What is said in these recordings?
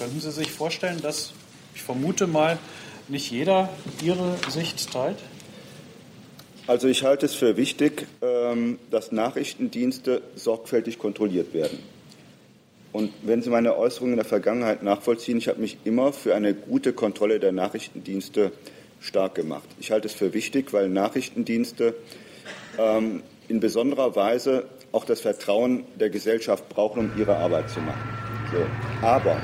Könnten Sie sich vorstellen, dass, ich vermute mal, nicht jeder Ihre Sicht teilt? Also ich halte es für wichtig, ähm, dass Nachrichtendienste sorgfältig kontrolliert werden. Und wenn Sie meine Äußerungen in der Vergangenheit nachvollziehen, ich habe mich immer für eine gute Kontrolle der Nachrichtendienste stark gemacht. Ich halte es für wichtig, weil Nachrichtendienste ähm, in besonderer Weise auch das Vertrauen der Gesellschaft brauchen, um ihre Arbeit zu machen. So. Aber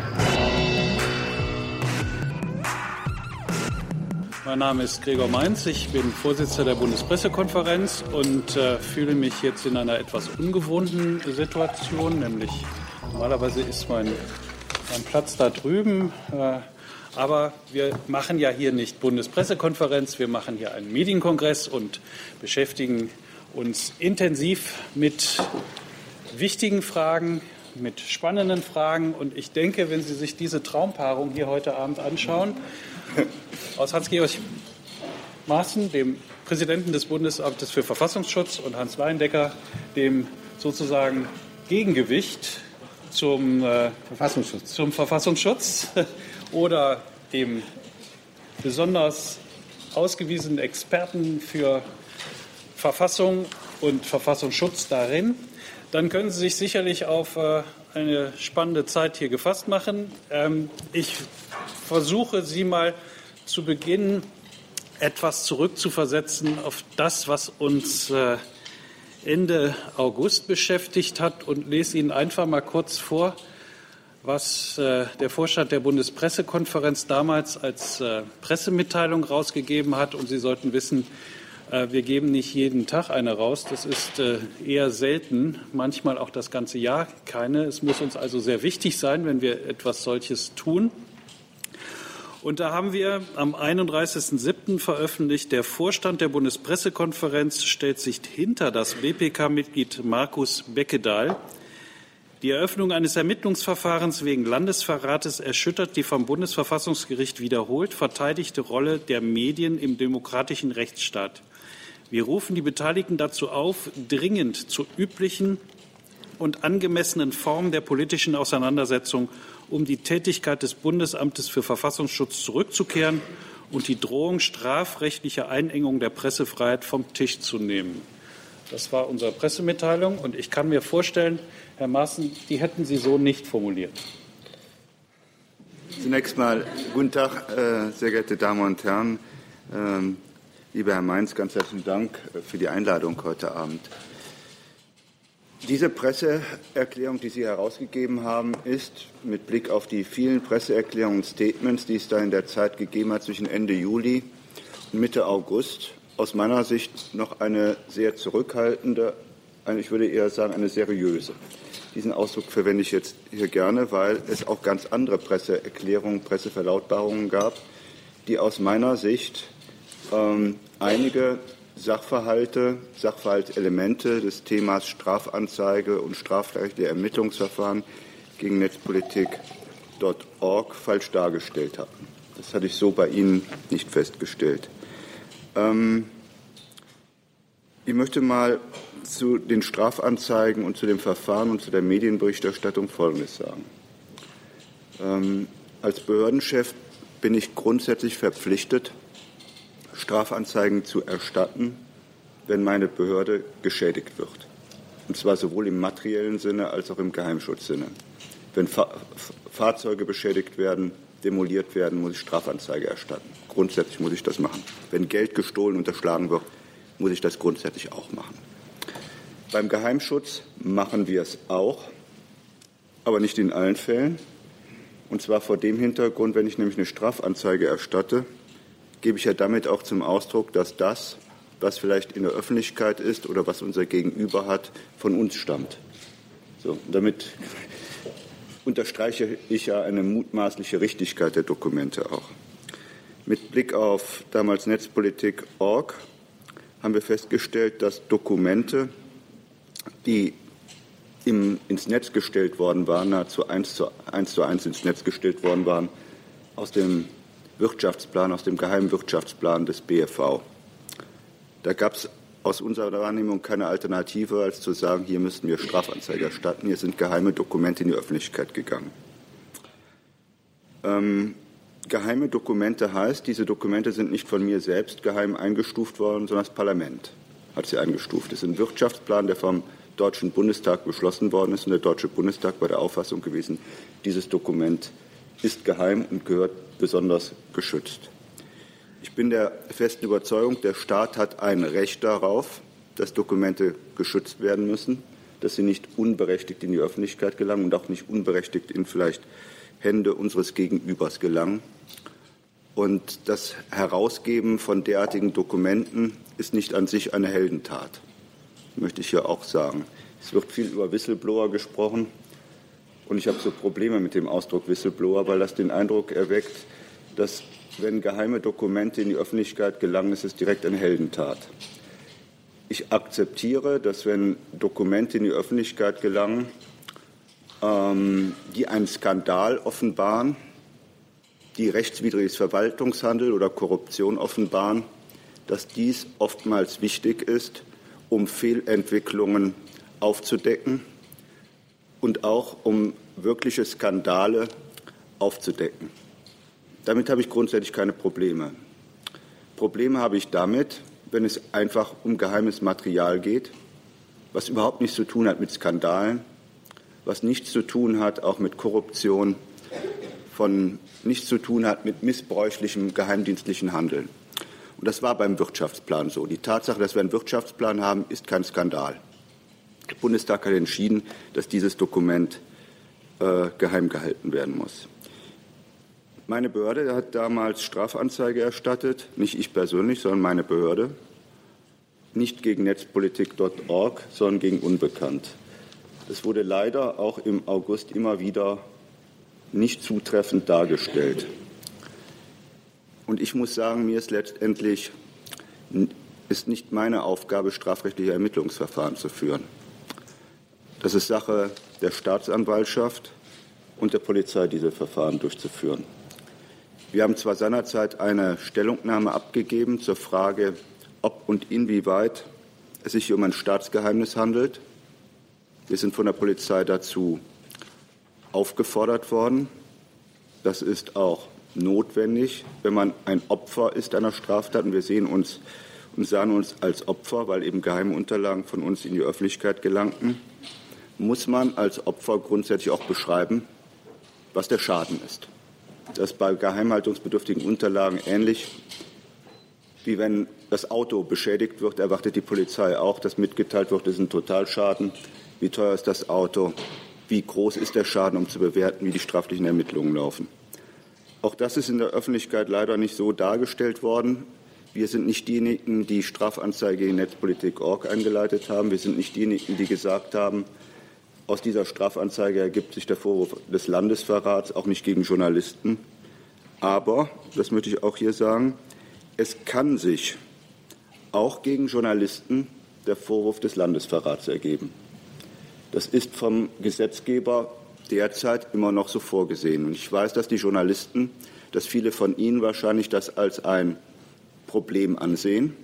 Mein Name ist Gregor Mainz, ich bin Vorsitzender der Bundespressekonferenz und äh, fühle mich jetzt in einer etwas ungewohnten Situation, nämlich normalerweise ist mein, mein Platz da drüben. Äh, aber wir machen ja hier nicht Bundespressekonferenz, wir machen hier einen Medienkongress und beschäftigen uns intensiv mit wichtigen Fragen, mit spannenden Fragen. Und ich denke, wenn Sie sich diese Traumpaarung hier heute Abend anschauen, aus Hans-Georg Maaßen, dem Präsidenten des Bundesamtes für Verfassungsschutz, und Hans Leindecker, dem sozusagen Gegengewicht zum äh, Verfassungsschutz. zum Verfassungsschutz oder dem besonders ausgewiesenen Experten für Verfassung und Verfassungsschutz darin, dann können Sie sich sicherlich auf äh, eine spannende Zeit hier gefasst machen. Ähm, ich versuche Sie mal zu Beginn etwas zurückzuversetzen auf das, was uns äh, Ende August beschäftigt hat und lese Ihnen einfach mal kurz vor, was äh, der Vorstand der Bundespressekonferenz damals als äh, Pressemitteilung rausgegeben hat. Und Sie sollten wissen, wir geben nicht jeden Tag eine raus. Das ist äh, eher selten, manchmal auch das ganze Jahr keine. Es muss uns also sehr wichtig sein, wenn wir etwas solches tun. Und da haben wir am 31.07. veröffentlicht, der Vorstand der Bundespressekonferenz stellt sich hinter das BPK-Mitglied Markus Beckedahl. Die Eröffnung eines Ermittlungsverfahrens wegen Landesverrates erschüttert die vom Bundesverfassungsgericht wiederholt verteidigte Rolle der Medien im demokratischen Rechtsstaat. Wir rufen die Beteiligten dazu auf, dringend zur üblichen und angemessenen Form der politischen Auseinandersetzung um die Tätigkeit des Bundesamtes für Verfassungsschutz zurückzukehren und die Drohung strafrechtlicher Einengung der Pressefreiheit vom Tisch zu nehmen. Das war unsere Pressemitteilung und ich kann mir vorstellen, Herr Maaßen, die hätten Sie so nicht formuliert. Zunächst mal guten Tag, äh, sehr geehrte Damen und Herren. Lieber Herr Mainz, ganz herzlichen Dank für die Einladung heute Abend. Diese Presseerklärung, die Sie herausgegeben haben, ist mit Blick auf die vielen Presseerklärungen und Statements, die es da in der Zeit gegeben hat zwischen Ende Juli und Mitte August, aus meiner Sicht noch eine sehr zurückhaltende, ich würde eher sagen, eine seriöse. Diesen Ausdruck verwende ich jetzt hier gerne, weil es auch ganz andere Presseerklärungen, Presseverlautbarungen gab, die aus meiner Sicht ähm, einige Sachverhalte, Sachverhaltselemente des Themas Strafanzeige und strafrechtliche Ermittlungsverfahren gegen Netzpolitik.org falsch dargestellt hatten. Das hatte ich so bei Ihnen nicht festgestellt. Ähm, ich möchte mal zu den Strafanzeigen und zu dem Verfahren und zu der Medienberichterstattung Folgendes sagen. Ähm, als Behördenchef bin ich grundsätzlich verpflichtet, Strafanzeigen zu erstatten, wenn meine Behörde geschädigt wird. Und zwar sowohl im materiellen Sinne als auch im Geheimschutzsinne. Wenn Fa Fahrzeuge beschädigt werden, demoliert werden, muss ich Strafanzeige erstatten. Grundsätzlich muss ich das machen. Wenn Geld gestohlen, unterschlagen wird, muss ich das grundsätzlich auch machen. Beim Geheimschutz machen wir es auch, aber nicht in allen Fällen. Und zwar vor dem Hintergrund, wenn ich nämlich eine Strafanzeige erstatte, gebe ich ja damit auch zum Ausdruck, dass das, was vielleicht in der Öffentlichkeit ist oder was unser Gegenüber hat, von uns stammt. So, damit unterstreiche ich ja eine mutmaßliche Richtigkeit der Dokumente auch. Mit Blick auf damals Netzpolitik.org haben wir festgestellt, dass Dokumente, die im, ins Netz gestellt worden waren, nahezu eins zu, eins zu eins ins Netz gestellt worden waren, aus dem Wirtschaftsplan, aus dem geheimen Wirtschaftsplan des BFV. Da gab es aus unserer Wahrnehmung keine Alternative, als zu sagen, hier müssten wir Strafanzeige erstatten. Hier sind geheime Dokumente in die Öffentlichkeit gegangen. Ähm, geheime Dokumente heißt, diese Dokumente sind nicht von mir selbst geheim eingestuft worden, sondern das Parlament hat sie eingestuft. Es ist ein Wirtschaftsplan, der vom Deutschen Bundestag beschlossen worden ist. Und der Deutsche Bundestag war der Auffassung gewesen, dieses Dokument ist geheim und gehört besonders geschützt. Ich bin der festen Überzeugung, der Staat hat ein Recht darauf, dass Dokumente geschützt werden müssen, dass sie nicht unberechtigt in die Öffentlichkeit gelangen und auch nicht unberechtigt in vielleicht Hände unseres Gegenübers gelangen. Und das Herausgeben von derartigen Dokumenten ist nicht an sich eine Heldentat, möchte ich hier auch sagen. Es wird viel über Whistleblower gesprochen. Und ich habe so Probleme mit dem Ausdruck Whistleblower, weil das den Eindruck erweckt, dass wenn geheime Dokumente in die Öffentlichkeit gelangen, ist es direkt eine Heldentat. Ich akzeptiere, dass wenn Dokumente in die Öffentlichkeit gelangen, ähm, die einen Skandal offenbaren, die rechtswidriges Verwaltungshandel oder Korruption offenbaren, dass dies oftmals wichtig ist, um Fehlentwicklungen aufzudecken und auch um wirkliche Skandale aufzudecken. Damit habe ich grundsätzlich keine Probleme. Probleme habe ich damit, wenn es einfach um geheimes Material geht, was überhaupt nichts zu tun hat mit Skandalen, was nichts zu tun hat auch mit Korruption, von nichts zu tun hat mit missbräuchlichem geheimdienstlichen Handeln. Und das war beim Wirtschaftsplan so. Die Tatsache, dass wir einen Wirtschaftsplan haben, ist kein Skandal. Der Bundestag hat entschieden, dass dieses Dokument äh, geheim gehalten werden muss. Meine Behörde hat damals Strafanzeige erstattet, nicht ich persönlich, sondern meine Behörde, nicht gegen netzpolitik.org, sondern gegen Unbekannt. Es wurde leider auch im August immer wieder nicht zutreffend dargestellt. Und ich muss sagen, mir ist letztendlich ist nicht meine Aufgabe, strafrechtliche Ermittlungsverfahren zu führen. Das ist Sache der Staatsanwaltschaft und der Polizei, diese Verfahren durchzuführen. Wir haben zwar seinerzeit eine Stellungnahme abgegeben zur Frage, ob und inwieweit es sich um ein Staatsgeheimnis handelt. Wir sind von der Polizei dazu aufgefordert worden. Das ist auch notwendig, wenn man ein Opfer ist einer Straftat und wir sehen uns und sahen uns als Opfer, weil eben geheime Unterlagen von uns in die Öffentlichkeit gelangten, muss man als Opfer grundsätzlich auch beschreiben, was der Schaden ist. Das ist bei geheimhaltungsbedürftigen Unterlagen ähnlich wie wenn das Auto beschädigt wird, erwartet die Polizei auch, dass mitgeteilt wird, es ist ein Totalschaden. Wie teuer ist das Auto? wie groß ist der Schaden, um zu bewerten, wie die straflichen Ermittlungen laufen. Auch das ist in der Öffentlichkeit leider nicht so dargestellt worden. Wir sind nicht diejenigen, die Strafanzeige in Netzpolitik.org eingeleitet haben. Wir sind nicht diejenigen, die gesagt haben, aus dieser Strafanzeige ergibt sich der Vorwurf des Landesverrats, auch nicht gegen Journalisten. Aber, das möchte ich auch hier sagen, es kann sich auch gegen Journalisten der Vorwurf des Landesverrats ergeben. Das ist vom Gesetzgeber derzeit immer noch so vorgesehen. Und ich weiß, dass die Journalisten, dass viele von Ihnen wahrscheinlich das als ein Problem ansehen,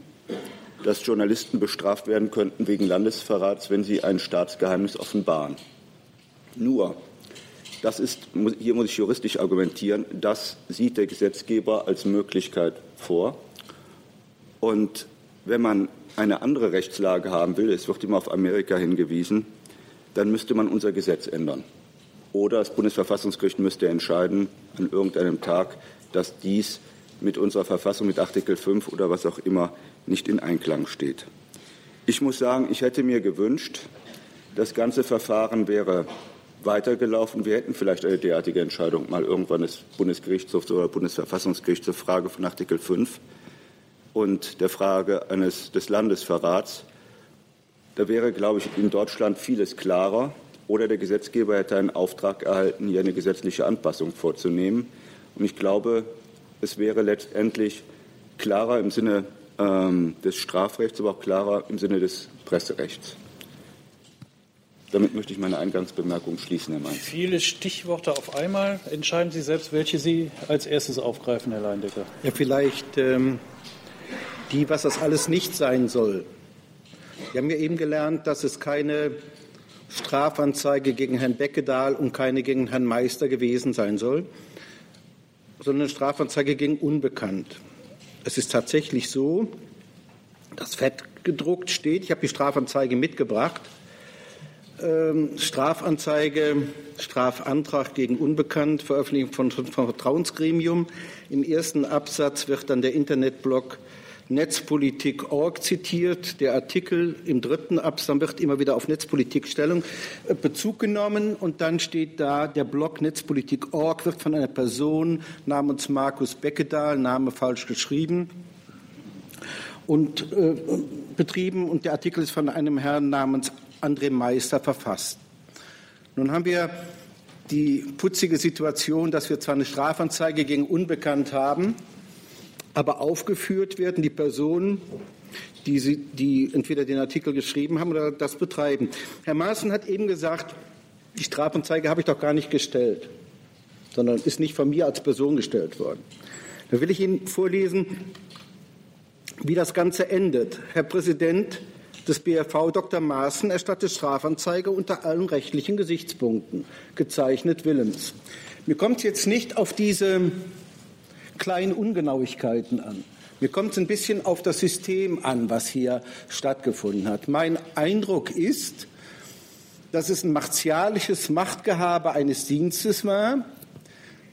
dass Journalisten bestraft werden könnten wegen Landesverrats, wenn sie ein Staatsgeheimnis offenbaren. Nur, das ist, hier muss ich juristisch argumentieren, das sieht der Gesetzgeber als Möglichkeit vor. Und wenn man eine andere Rechtslage haben will, es wird immer auf Amerika hingewiesen, dann müsste man unser Gesetz ändern. Oder das Bundesverfassungsgericht müsste entscheiden an irgendeinem Tag, dass dies mit unserer Verfassung, mit Artikel 5 oder was auch immer, nicht in Einklang steht. Ich muss sagen, ich hätte mir gewünscht, das ganze Verfahren wäre weitergelaufen. Wir hätten vielleicht eine derartige Entscheidung mal irgendwann des Bundesgerichtshofs oder Bundesverfassungsgerichts zur Frage von Artikel 5 und der Frage eines, des Landesverrats da wäre, glaube ich, in Deutschland vieles klarer. Oder der Gesetzgeber hätte einen Auftrag erhalten, hier eine gesetzliche Anpassung vorzunehmen. Und ich glaube, es wäre letztendlich klarer im Sinne ähm, des Strafrechts, aber auch klarer im Sinne des Presserechts. Damit möchte ich meine Eingangsbemerkung schließen, Herr Mainz. Viele Stichworte auf einmal. Entscheiden Sie selbst, welche Sie als erstes aufgreifen, Herr Leindecker. Ja, vielleicht ähm, die, was das alles nicht sein soll. Wir haben ja eben gelernt, dass es keine Strafanzeige gegen Herrn Beckedahl und keine gegen Herrn Meister gewesen sein soll. sondern eine Strafanzeige gegen Unbekannt. Es ist tatsächlich so, dass fett gedruckt steht, ich habe die Strafanzeige mitgebracht, ähm, Strafanzeige, Strafantrag gegen Unbekannt, Veröffentlichung von, von Vertrauensgremium. Im ersten Absatz wird dann der Internetblog Netzpolitik.org zitiert. Der Artikel im dritten Absatz wird immer wieder auf Netzpolitikstellung äh, Bezug genommen und dann steht da, der Blog Netzpolitik.org wird von einer Person namens Markus Beckedahl, Name falsch geschrieben, und äh, betrieben und der Artikel ist von einem Herrn namens André Meister verfasst. Nun haben wir die putzige Situation, dass wir zwar eine Strafanzeige gegen Unbekannt haben, aber aufgeführt werden die Personen, die, sie, die entweder den Artikel geschrieben haben oder das betreiben. Herr Maaßen hat eben gesagt, die Strafanzeige habe ich doch gar nicht gestellt, sondern ist nicht von mir als Person gestellt worden. Da will ich Ihnen vorlesen, wie das Ganze endet. Herr Präsident des BFV Dr. Maaßen erstattet Strafanzeige unter allen rechtlichen Gesichtspunkten, gezeichnet Willens. Mir kommt es jetzt nicht auf diese kleinen Ungenauigkeiten an. Mir kommt es ein bisschen auf das System an, was hier stattgefunden hat. Mein Eindruck ist, dass es ein martialisches Machtgehabe eines Dienstes war,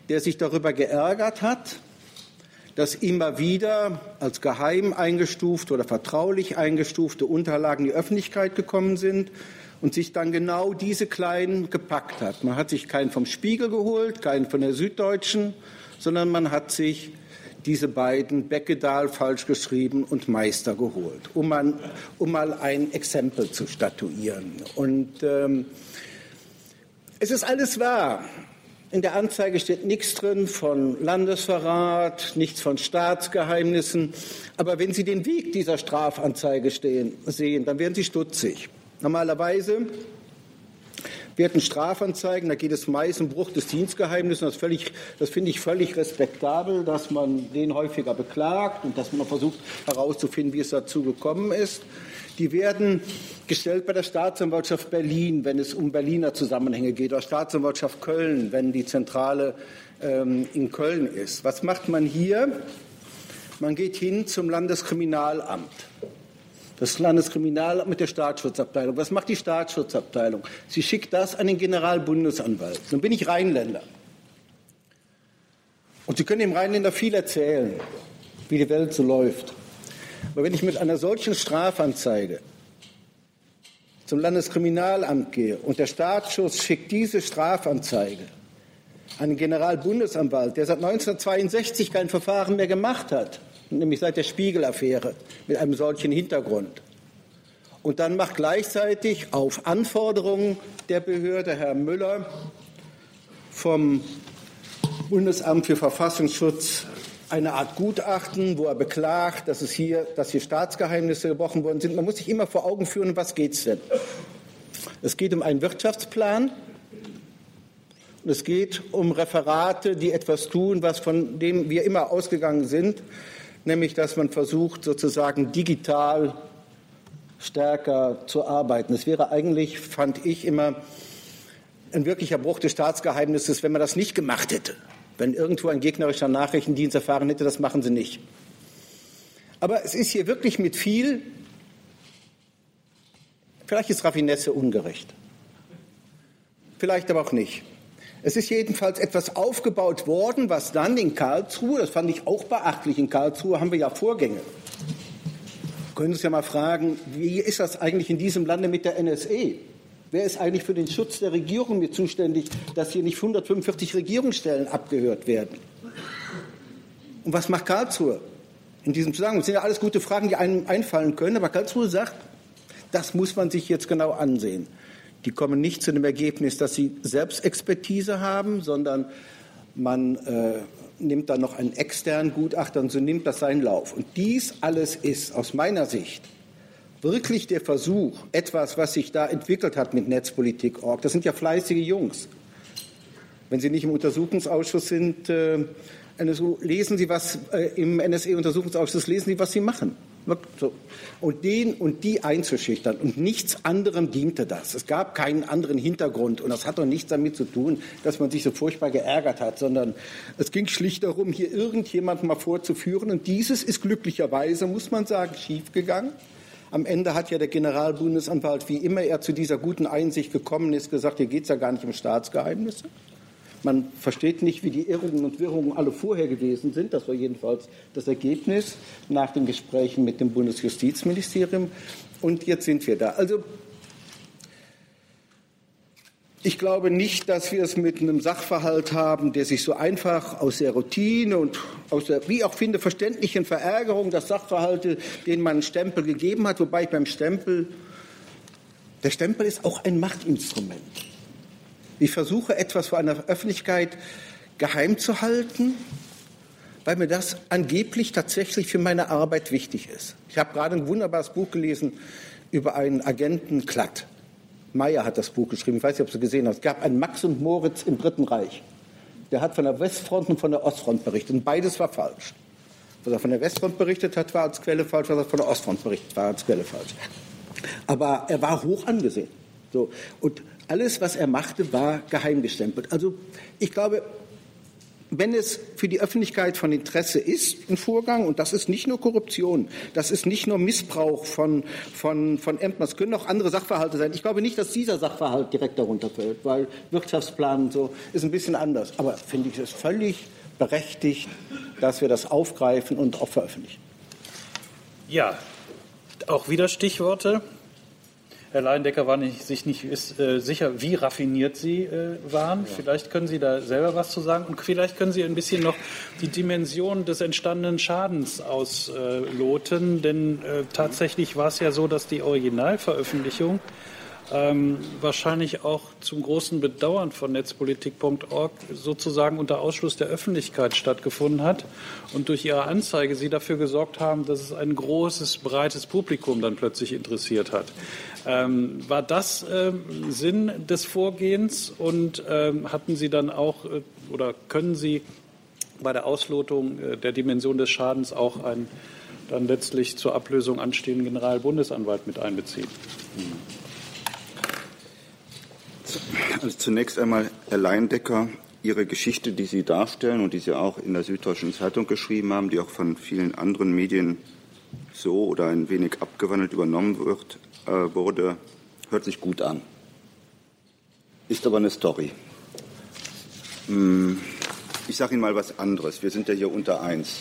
der sich darüber geärgert hat, dass immer wieder als geheim eingestuft oder vertraulich eingestufte Unterlagen in die Öffentlichkeit gekommen sind und sich dann genau diese kleinen gepackt hat. Man hat sich keinen vom Spiegel geholt, keinen von der Süddeutschen, sondern man hat sich diese beiden Beckedahl falsch geschrieben und Meister geholt, um, man, um mal ein Exempel zu statuieren. Und ähm, es ist alles wahr. In der Anzeige steht nichts drin von Landesverrat, nichts von Staatsgeheimnissen. Aber wenn Sie den Weg dieser Strafanzeige stehen, sehen, dann werden Sie stutzig. Normalerweise werden Strafanzeigen, da geht es meist um Bruch des Dienstgeheimnisses. Das, völlig, das finde ich völlig respektabel, dass man den häufiger beklagt und dass man versucht herauszufinden, wie es dazu gekommen ist. Die werden gestellt bei der Staatsanwaltschaft Berlin, wenn es um Berliner Zusammenhänge geht, oder Staatsanwaltschaft Köln, wenn die Zentrale ähm, in Köln ist. Was macht man hier? Man geht hin zum Landeskriminalamt. Das Landeskriminalamt mit der Staatsschutzabteilung. Was macht die Staatsschutzabteilung? Sie schickt das an den Generalbundesanwalt. Nun bin ich Rheinländer. Und Sie können dem Rheinländer viel erzählen, wie die Welt so läuft. Aber wenn ich mit einer solchen Strafanzeige zum Landeskriminalamt gehe und der Staatsschutz schickt diese Strafanzeige an den Generalbundesanwalt, der seit 1962 kein Verfahren mehr gemacht hat, nämlich seit der Spiegel-Affäre mit einem solchen Hintergrund. Und dann macht gleichzeitig auf Anforderungen der Behörde Herr Müller vom Bundesamt für Verfassungsschutz eine Art Gutachten, wo er beklagt, dass es hier, dass hier Staatsgeheimnisse gebrochen worden sind. Man muss sich immer vor Augen führen, was geht es denn? Es geht um einen Wirtschaftsplan und es geht um Referate, die etwas tun, was von dem wir immer ausgegangen sind, nämlich dass man versucht, sozusagen digital stärker zu arbeiten. Es wäre eigentlich, fand ich immer, ein wirklicher Bruch des Staatsgeheimnisses, wenn man das nicht gemacht hätte. Wenn irgendwo ein gegnerischer Nachrichtendienst erfahren hätte, das machen sie nicht. Aber es ist hier wirklich mit viel, vielleicht ist Raffinesse ungerecht, vielleicht aber auch nicht. Es ist jedenfalls etwas aufgebaut worden, was dann in Karlsruhe, das fand ich auch beachtlich, in Karlsruhe haben wir ja Vorgänge. Können Sie sich ja mal fragen, wie ist das eigentlich in diesem Lande mit der NSE? Wer ist eigentlich für den Schutz der Regierung mit zuständig, dass hier nicht 145 Regierungsstellen abgehört werden? Und was macht Karlsruhe in diesem Zusammenhang? Das sind ja alles gute Fragen, die einem einfallen können, aber Karlsruhe sagt, das muss man sich jetzt genau ansehen. Die kommen nicht zu dem Ergebnis, dass sie Selbstexpertise haben, sondern man äh, nimmt dann noch einen externen Gutachter und so nimmt das seinen Lauf. Und dies alles ist aus meiner Sicht wirklich der Versuch, etwas, was sich da entwickelt hat mit Netzpolitik.org, das sind ja fleißige Jungs. Wenn Sie nicht im Untersuchungsausschuss sind, äh, NSU, lesen Sie was äh, im NSE-Untersuchungsausschuss, lesen Sie, was Sie machen. So. Und den und die einzuschüchtern und nichts anderem diente das. Es gab keinen anderen Hintergrund und das hat doch nichts damit zu tun, dass man sich so furchtbar geärgert hat, sondern es ging schlicht darum, hier irgendjemand mal vorzuführen und dieses ist glücklicherweise, muss man sagen, schiefgegangen. Am Ende hat ja der Generalbundesanwalt, wie immer er zu dieser guten Einsicht gekommen ist, gesagt, hier geht es ja gar nicht um Staatsgeheimnisse. Man versteht nicht, wie die Irrungen und Wirrungen alle vorher gewesen sind. Das war jedenfalls das Ergebnis nach den Gesprächen mit dem Bundesjustizministerium. Und jetzt sind wir da. Also ich glaube nicht, dass wir es mit einem Sachverhalt haben, der sich so einfach aus der Routine und aus der, wie auch finde, verständlichen Verärgerung der Sachverhalte, denen man einen Stempel gegeben hat, wobei ich beim Stempel, der Stempel ist auch ein Machtinstrument. Ich versuche etwas vor einer Öffentlichkeit geheim zu halten, weil mir das angeblich tatsächlich für meine Arbeit wichtig ist. Ich habe gerade ein wunderbares Buch gelesen über einen Agenten Klatt. Meyer hat das Buch geschrieben, ich weiß nicht, ob Sie gesehen haben. Es gab einen Max und Moritz im Dritten Reich. Der hat von der Westfront und von der Ostfront berichtet. Und beides war falsch. Was er von der Westfront berichtet hat, war als Quelle falsch. Was er von der Ostfront berichtet war als Quelle falsch. Aber er war hoch angesehen. So. Und alles, was er machte, war geheimgestempelt. Also ich glaube, wenn es für die Öffentlichkeit von Interesse ist, ein Vorgang, und das ist nicht nur Korruption, das ist nicht nur Missbrauch von, von, von Ämtern, es können auch andere Sachverhalte sein. Ich glaube nicht, dass dieser Sachverhalt direkt darunter fällt, weil Wirtschaftsplan und so ist ein bisschen anders. Aber finde ich es völlig berechtigt, dass wir das aufgreifen und auch veröffentlichen. Ja, auch wieder Stichworte. Herr Leindecker war nicht, sich nicht ist, äh, sicher, wie raffiniert Sie äh, waren. Ja. Vielleicht können Sie da selber was zu sagen und vielleicht können Sie ein bisschen noch die Dimension des entstandenen Schadens ausloten. Denn äh, tatsächlich war es ja so, dass die Originalveröffentlichung ähm, wahrscheinlich auch zum großen Bedauern von netzpolitik.org sozusagen unter Ausschluss der Öffentlichkeit stattgefunden hat und durch ihre Anzeige sie dafür gesorgt haben, dass es ein großes, breites Publikum dann plötzlich interessiert hat. Ähm, war das ähm, Sinn des Vorgehens und ähm, hatten Sie dann auch äh, oder können Sie bei der Auslotung äh, der Dimension des Schadens auch einen dann letztlich zur Ablösung anstehenden Generalbundesanwalt mit einbeziehen? Also zunächst einmal, Herr Leindecker, Ihre Geschichte, die Sie darstellen und die Sie auch in der Süddeutschen Zeitung geschrieben haben, die auch von vielen anderen Medien so oder ein wenig abgewandelt übernommen wird, äh, wurde, hört sich gut an. Ist aber eine Story. Hm, ich sage Ihnen mal was anderes. Wir sind ja hier unter eins.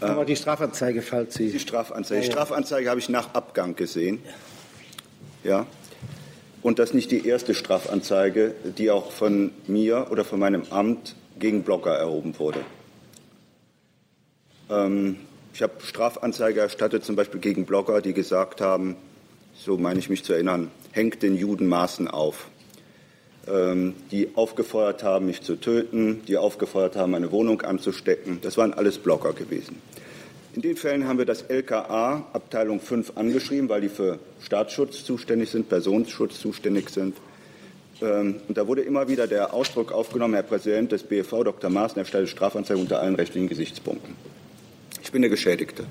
Aber die Strafanzeige, falls Sie. Die Strafanzeige. Die Strafanzeige habe ich nach Abgang gesehen. Ja. Und das nicht die erste Strafanzeige, die auch von mir oder von meinem Amt gegen Blogger erhoben wurde. Ähm, ich habe Strafanzeige erstattet, zum Beispiel gegen Blogger, die gesagt haben, so meine ich mich zu erinnern, hängt den Juden Maßen auf. Ähm, die aufgefordert haben, mich zu töten, die aufgefordert haben, meine Wohnung anzustecken. Das waren alles Blogger gewesen. In den Fällen haben wir das LKA Abteilung 5 angeschrieben, weil die für Staatsschutz zuständig sind, Personenschutz zuständig sind. Ähm, und da wurde immer wieder der Ausdruck aufgenommen, Herr Präsident des BFV, Dr. Maaßen, erstattet Strafanzeige unter allen rechtlichen Gesichtspunkten. Ich bin der Geschädigte.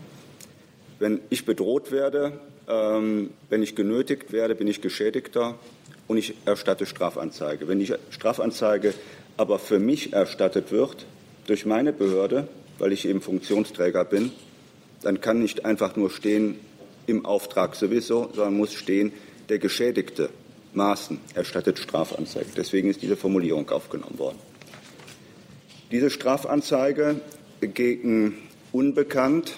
Wenn ich bedroht werde, ähm, wenn ich genötigt werde, bin ich Geschädigter und ich erstatte Strafanzeige. Wenn die Strafanzeige aber für mich erstattet wird durch meine Behörde, weil ich eben Funktionsträger bin, dann kann nicht einfach nur stehen im Auftrag sowieso, sondern muss stehen, der Geschädigte Maßen erstattet Strafanzeige. Deswegen ist diese Formulierung aufgenommen worden. Diese Strafanzeige gegen unbekannt,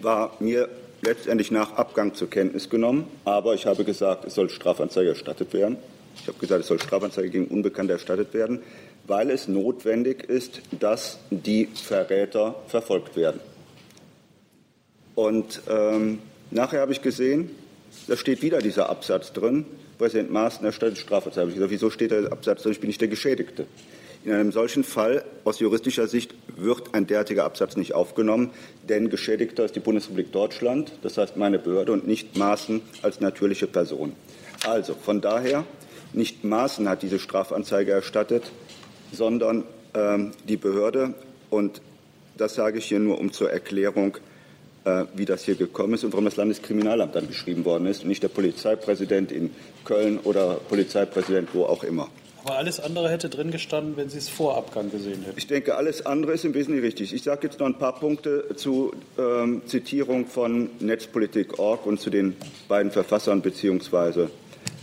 war mir letztendlich nach Abgang zur Kenntnis genommen. Aber ich habe gesagt, es soll Strafanzeige erstattet werden. Ich habe gesagt, es soll Strafanzeige gegen Unbekannte erstattet werden, weil es notwendig ist, dass die Verräter verfolgt werden. Und ähm, nachher habe ich gesehen, da steht wieder dieser Absatz drin. Präsident Maaßen erstattet Strafanzeige. Ich gesagt, wieso steht der Absatz drin? Ich bin nicht der Geschädigte. In einem solchen Fall aus juristischer Sicht wird ein derartiger Absatz nicht aufgenommen, denn Geschädigter ist die Bundesrepublik Deutschland, das heißt meine Behörde und nicht Maaßen als natürliche Person. Also von daher, nicht Maaßen hat diese Strafanzeige erstattet, sondern ähm, die Behörde. Und das sage ich hier nur um zur Erklärung äh, wie das hier gekommen ist und warum das Landeskriminalamt dann geschrieben worden ist und nicht der Polizeipräsident in Köln oder Polizeipräsident wo auch immer. Aber alles andere hätte drin gestanden, wenn Sie es vor Abgang gesehen hätten. Ich denke, alles andere ist im Wesentlichen richtig. Ich sage jetzt noch ein paar Punkte zur ähm, Zitierung von Netzpolitik.org und zu den beiden Verfassern bzw.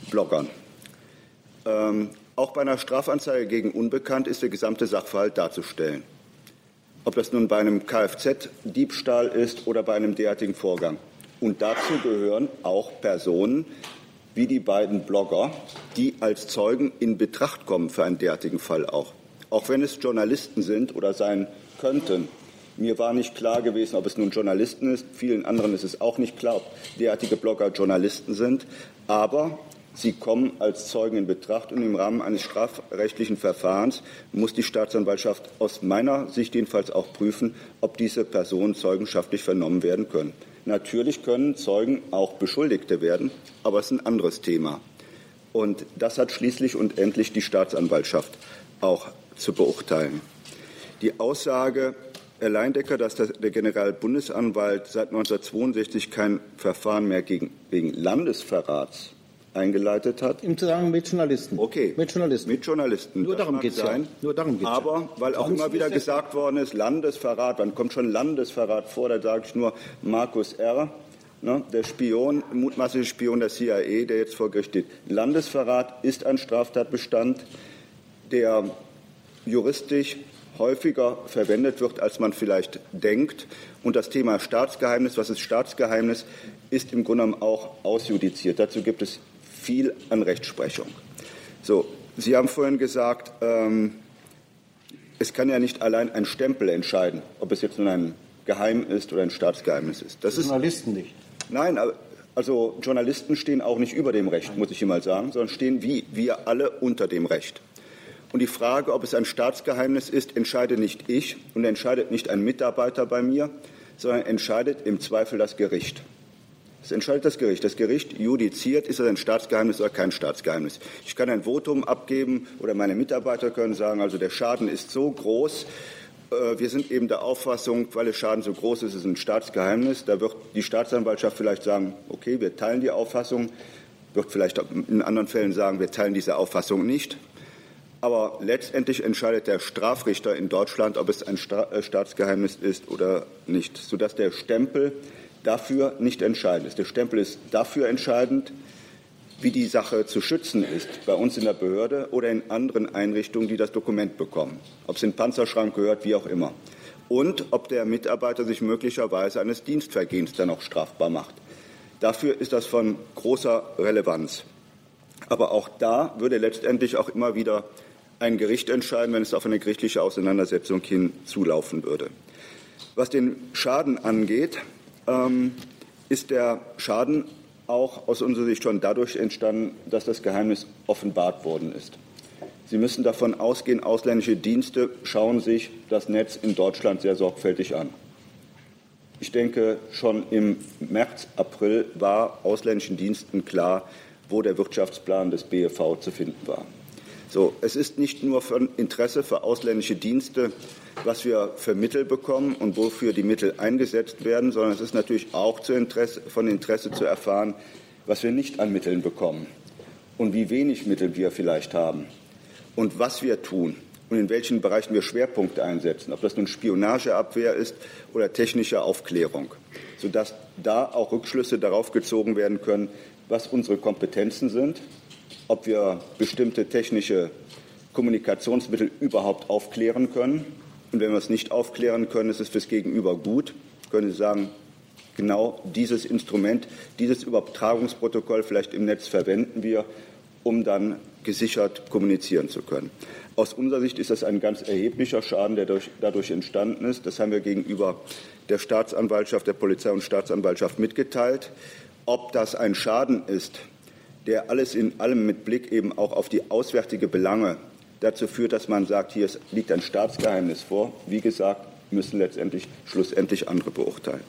Bloggern. Ähm, auch bei einer Strafanzeige gegen Unbekannt ist der gesamte Sachverhalt darzustellen. Ob das nun bei einem Kfz-Diebstahl ist oder bei einem derartigen Vorgang. Und dazu gehören auch Personen, wie die beiden Blogger, die als Zeugen in Betracht kommen für einen derartigen Fall auch. Auch wenn es Journalisten sind oder sein könnten. Mir war nicht klar gewesen, ob es nun Journalisten ist. Vielen anderen ist es auch nicht klar, ob derartige Blogger Journalisten sind. Aber sie kommen als Zeugen in Betracht und im Rahmen eines strafrechtlichen Verfahrens muss die Staatsanwaltschaft aus meiner Sicht jedenfalls auch prüfen, ob diese Personen zeugenschaftlich vernommen werden können. Natürlich können Zeugen auch Beschuldigte werden, aber es ist ein anderes Thema. Und das hat schließlich und endlich die Staatsanwaltschaft auch zu beurteilen. Die Aussage Herr Leindecker, dass der Generalbundesanwalt seit 1962 kein Verfahren mehr gegen, wegen Landesverrats eingeleitet hat. Im Zusammenhang mit Journalisten. Okay. Mit Journalisten. Mit Journalisten. Nur darum geht es ja. Nur darum geht's Aber weil auch immer wieder gesagt worden ist, Landesverrat, wann kommt schon Landesverrat vor? Da sage ich nur Markus R., ne, der Spion, mutmaßliche Spion der CIA, der jetzt vor Gericht steht. Landesverrat ist ein Straftatbestand, der juristisch häufiger verwendet wird, als man vielleicht denkt. Und das Thema Staatsgeheimnis, was ist Staatsgeheimnis, ist im Grunde genommen auch ausjudiziert. Dazu gibt es viel an Rechtsprechung. So, Sie haben vorhin gesagt, ähm, es kann ja nicht allein ein Stempel entscheiden, ob es jetzt nun ein Geheim ist oder ein Staatsgeheimnis ist. Das Journalisten ist, nicht. Nein, also Journalisten stehen auch nicht über dem Recht, muss ich Ihnen mal sagen, sondern stehen wie wir alle unter dem Recht. Und die Frage, ob es ein Staatsgeheimnis ist, entscheide nicht ich und entscheidet nicht ein Mitarbeiter bei mir, sondern entscheidet im Zweifel das Gericht. Das entscheidet das Gericht. Das Gericht judiziert, ist es ein Staatsgeheimnis oder kein Staatsgeheimnis. Ich kann ein Votum abgeben oder meine Mitarbeiter können sagen, also der Schaden ist so groß, äh, wir sind eben der Auffassung, weil der Schaden so groß ist, ist es ein Staatsgeheimnis. Da wird die Staatsanwaltschaft vielleicht sagen, okay, wir teilen die Auffassung, wird vielleicht in anderen Fällen sagen, wir teilen diese Auffassung nicht. Aber letztendlich entscheidet der Strafrichter in Deutschland, ob es ein äh, Staatsgeheimnis ist oder nicht, sodass der Stempel dafür nicht entscheidend ist. Der Stempel ist dafür entscheidend, wie die Sache zu schützen ist, bei uns in der Behörde oder in anderen Einrichtungen, die das Dokument bekommen. Ob es in den Panzerschrank gehört, wie auch immer. Und ob der Mitarbeiter sich möglicherweise eines Dienstvergehens dann auch strafbar macht. Dafür ist das von großer Relevanz. Aber auch da würde letztendlich auch immer wieder ein Gericht entscheiden, wenn es auf eine gerichtliche Auseinandersetzung hin zulaufen würde. Was den Schaden angeht, ähm, ist der Schaden auch aus unserer Sicht schon dadurch entstanden, dass das Geheimnis offenbart worden ist. Sie müssen davon ausgehen, ausländische Dienste schauen sich das Netz in Deutschland sehr sorgfältig an. Ich denke, schon im März, April war ausländischen Diensten klar, wo der Wirtschaftsplan des BEV zu finden war. So, es ist nicht nur von Interesse für ausländische Dienste, was wir für Mittel bekommen und wofür die Mittel eingesetzt werden, sondern es ist natürlich auch Interesse, von Interesse zu erfahren, was wir nicht an Mitteln bekommen und wie wenig Mittel wir vielleicht haben und was wir tun und in welchen Bereichen wir Schwerpunkte einsetzen, ob das nun Spionageabwehr ist oder technische Aufklärung, sodass da auch Rückschlüsse darauf gezogen werden können, was unsere Kompetenzen sind ob wir bestimmte technische Kommunikationsmittel überhaupt aufklären können. Und wenn wir es nicht aufklären können, ist es fürs Gegenüber gut. Können Sie sagen, genau dieses Instrument, dieses Übertragungsprotokoll vielleicht im Netz verwenden wir, um dann gesichert kommunizieren zu können. Aus unserer Sicht ist das ein ganz erheblicher Schaden, der durch, dadurch entstanden ist. Das haben wir gegenüber der Staatsanwaltschaft, der Polizei und Staatsanwaltschaft mitgeteilt. Ob das ein Schaden ist, der alles in allem mit Blick eben auch auf die auswärtige Belange dazu führt, dass man sagt, hier liegt ein Staatsgeheimnis vor. Wie gesagt, müssen letztendlich schlussendlich andere beurteilen.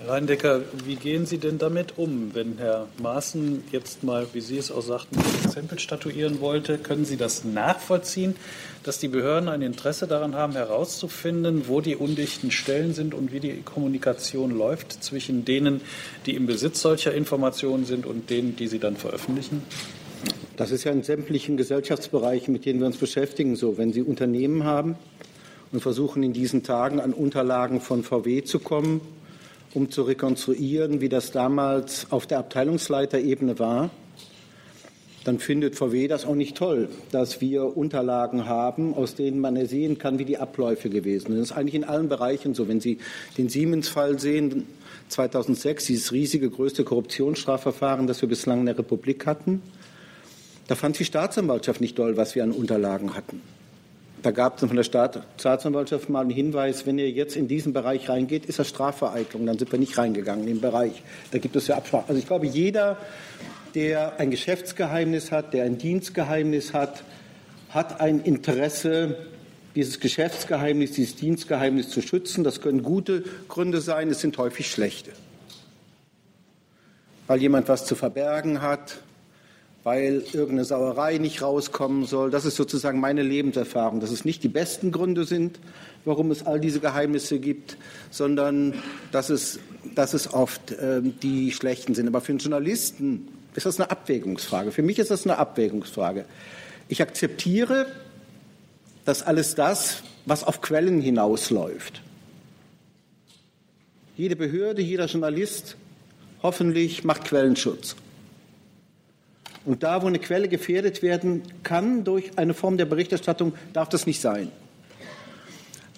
Herr Reindecker, wie gehen Sie denn damit um, wenn Herr Maaßen jetzt mal, wie Sie es auch sagten, Exempel statuieren wollte? Können Sie das nachvollziehen, dass die Behörden ein Interesse daran haben, herauszufinden, wo die undichten Stellen sind und wie die Kommunikation läuft zwischen denen, die im Besitz solcher Informationen sind und denen, die sie dann veröffentlichen? Das ist ja in sämtlichen Gesellschaftsbereichen, mit denen wir uns beschäftigen, so. Wenn Sie Unternehmen haben und versuchen in diesen Tagen an Unterlagen von VW zu kommen, um zu rekonstruieren, wie das damals auf der Abteilungsleiterebene war, dann findet VW das auch nicht toll, dass wir Unterlagen haben, aus denen man ersehen kann, wie die Abläufe gewesen sind. Das ist eigentlich in allen Bereichen so. Wenn Sie den Siemens-Fall sehen, 2006, dieses riesige, größte Korruptionsstrafverfahren, das wir bislang in der Republik hatten, da fand die Staatsanwaltschaft nicht toll, was wir an Unterlagen hatten. Da gab es von der Staatsanwaltschaft mal einen Hinweis, wenn ihr jetzt in diesen Bereich reingeht, ist das Strafvereitlung. Dann sind wir nicht reingegangen in den Bereich. Da gibt es ja Absprachen. Also ich glaube, jeder, der ein Geschäftsgeheimnis hat, der ein Dienstgeheimnis hat, hat ein Interesse, dieses Geschäftsgeheimnis, dieses Dienstgeheimnis zu schützen. Das können gute Gründe sein, es sind häufig schlechte. Weil jemand was zu verbergen hat, weil irgendeine Sauerei nicht rauskommen soll. Das ist sozusagen meine Lebenserfahrung, dass es nicht die besten Gründe sind, warum es all diese Geheimnisse gibt, sondern dass es, dass es oft äh, die schlechten sind. Aber für einen Journalisten ist das eine Abwägungsfrage. Für mich ist das eine Abwägungsfrage. Ich akzeptiere, dass alles das, was auf Quellen hinausläuft, jede Behörde, jeder Journalist hoffentlich macht Quellenschutz. Und da, wo eine Quelle gefährdet werden kann durch eine Form der Berichterstattung, darf das nicht sein.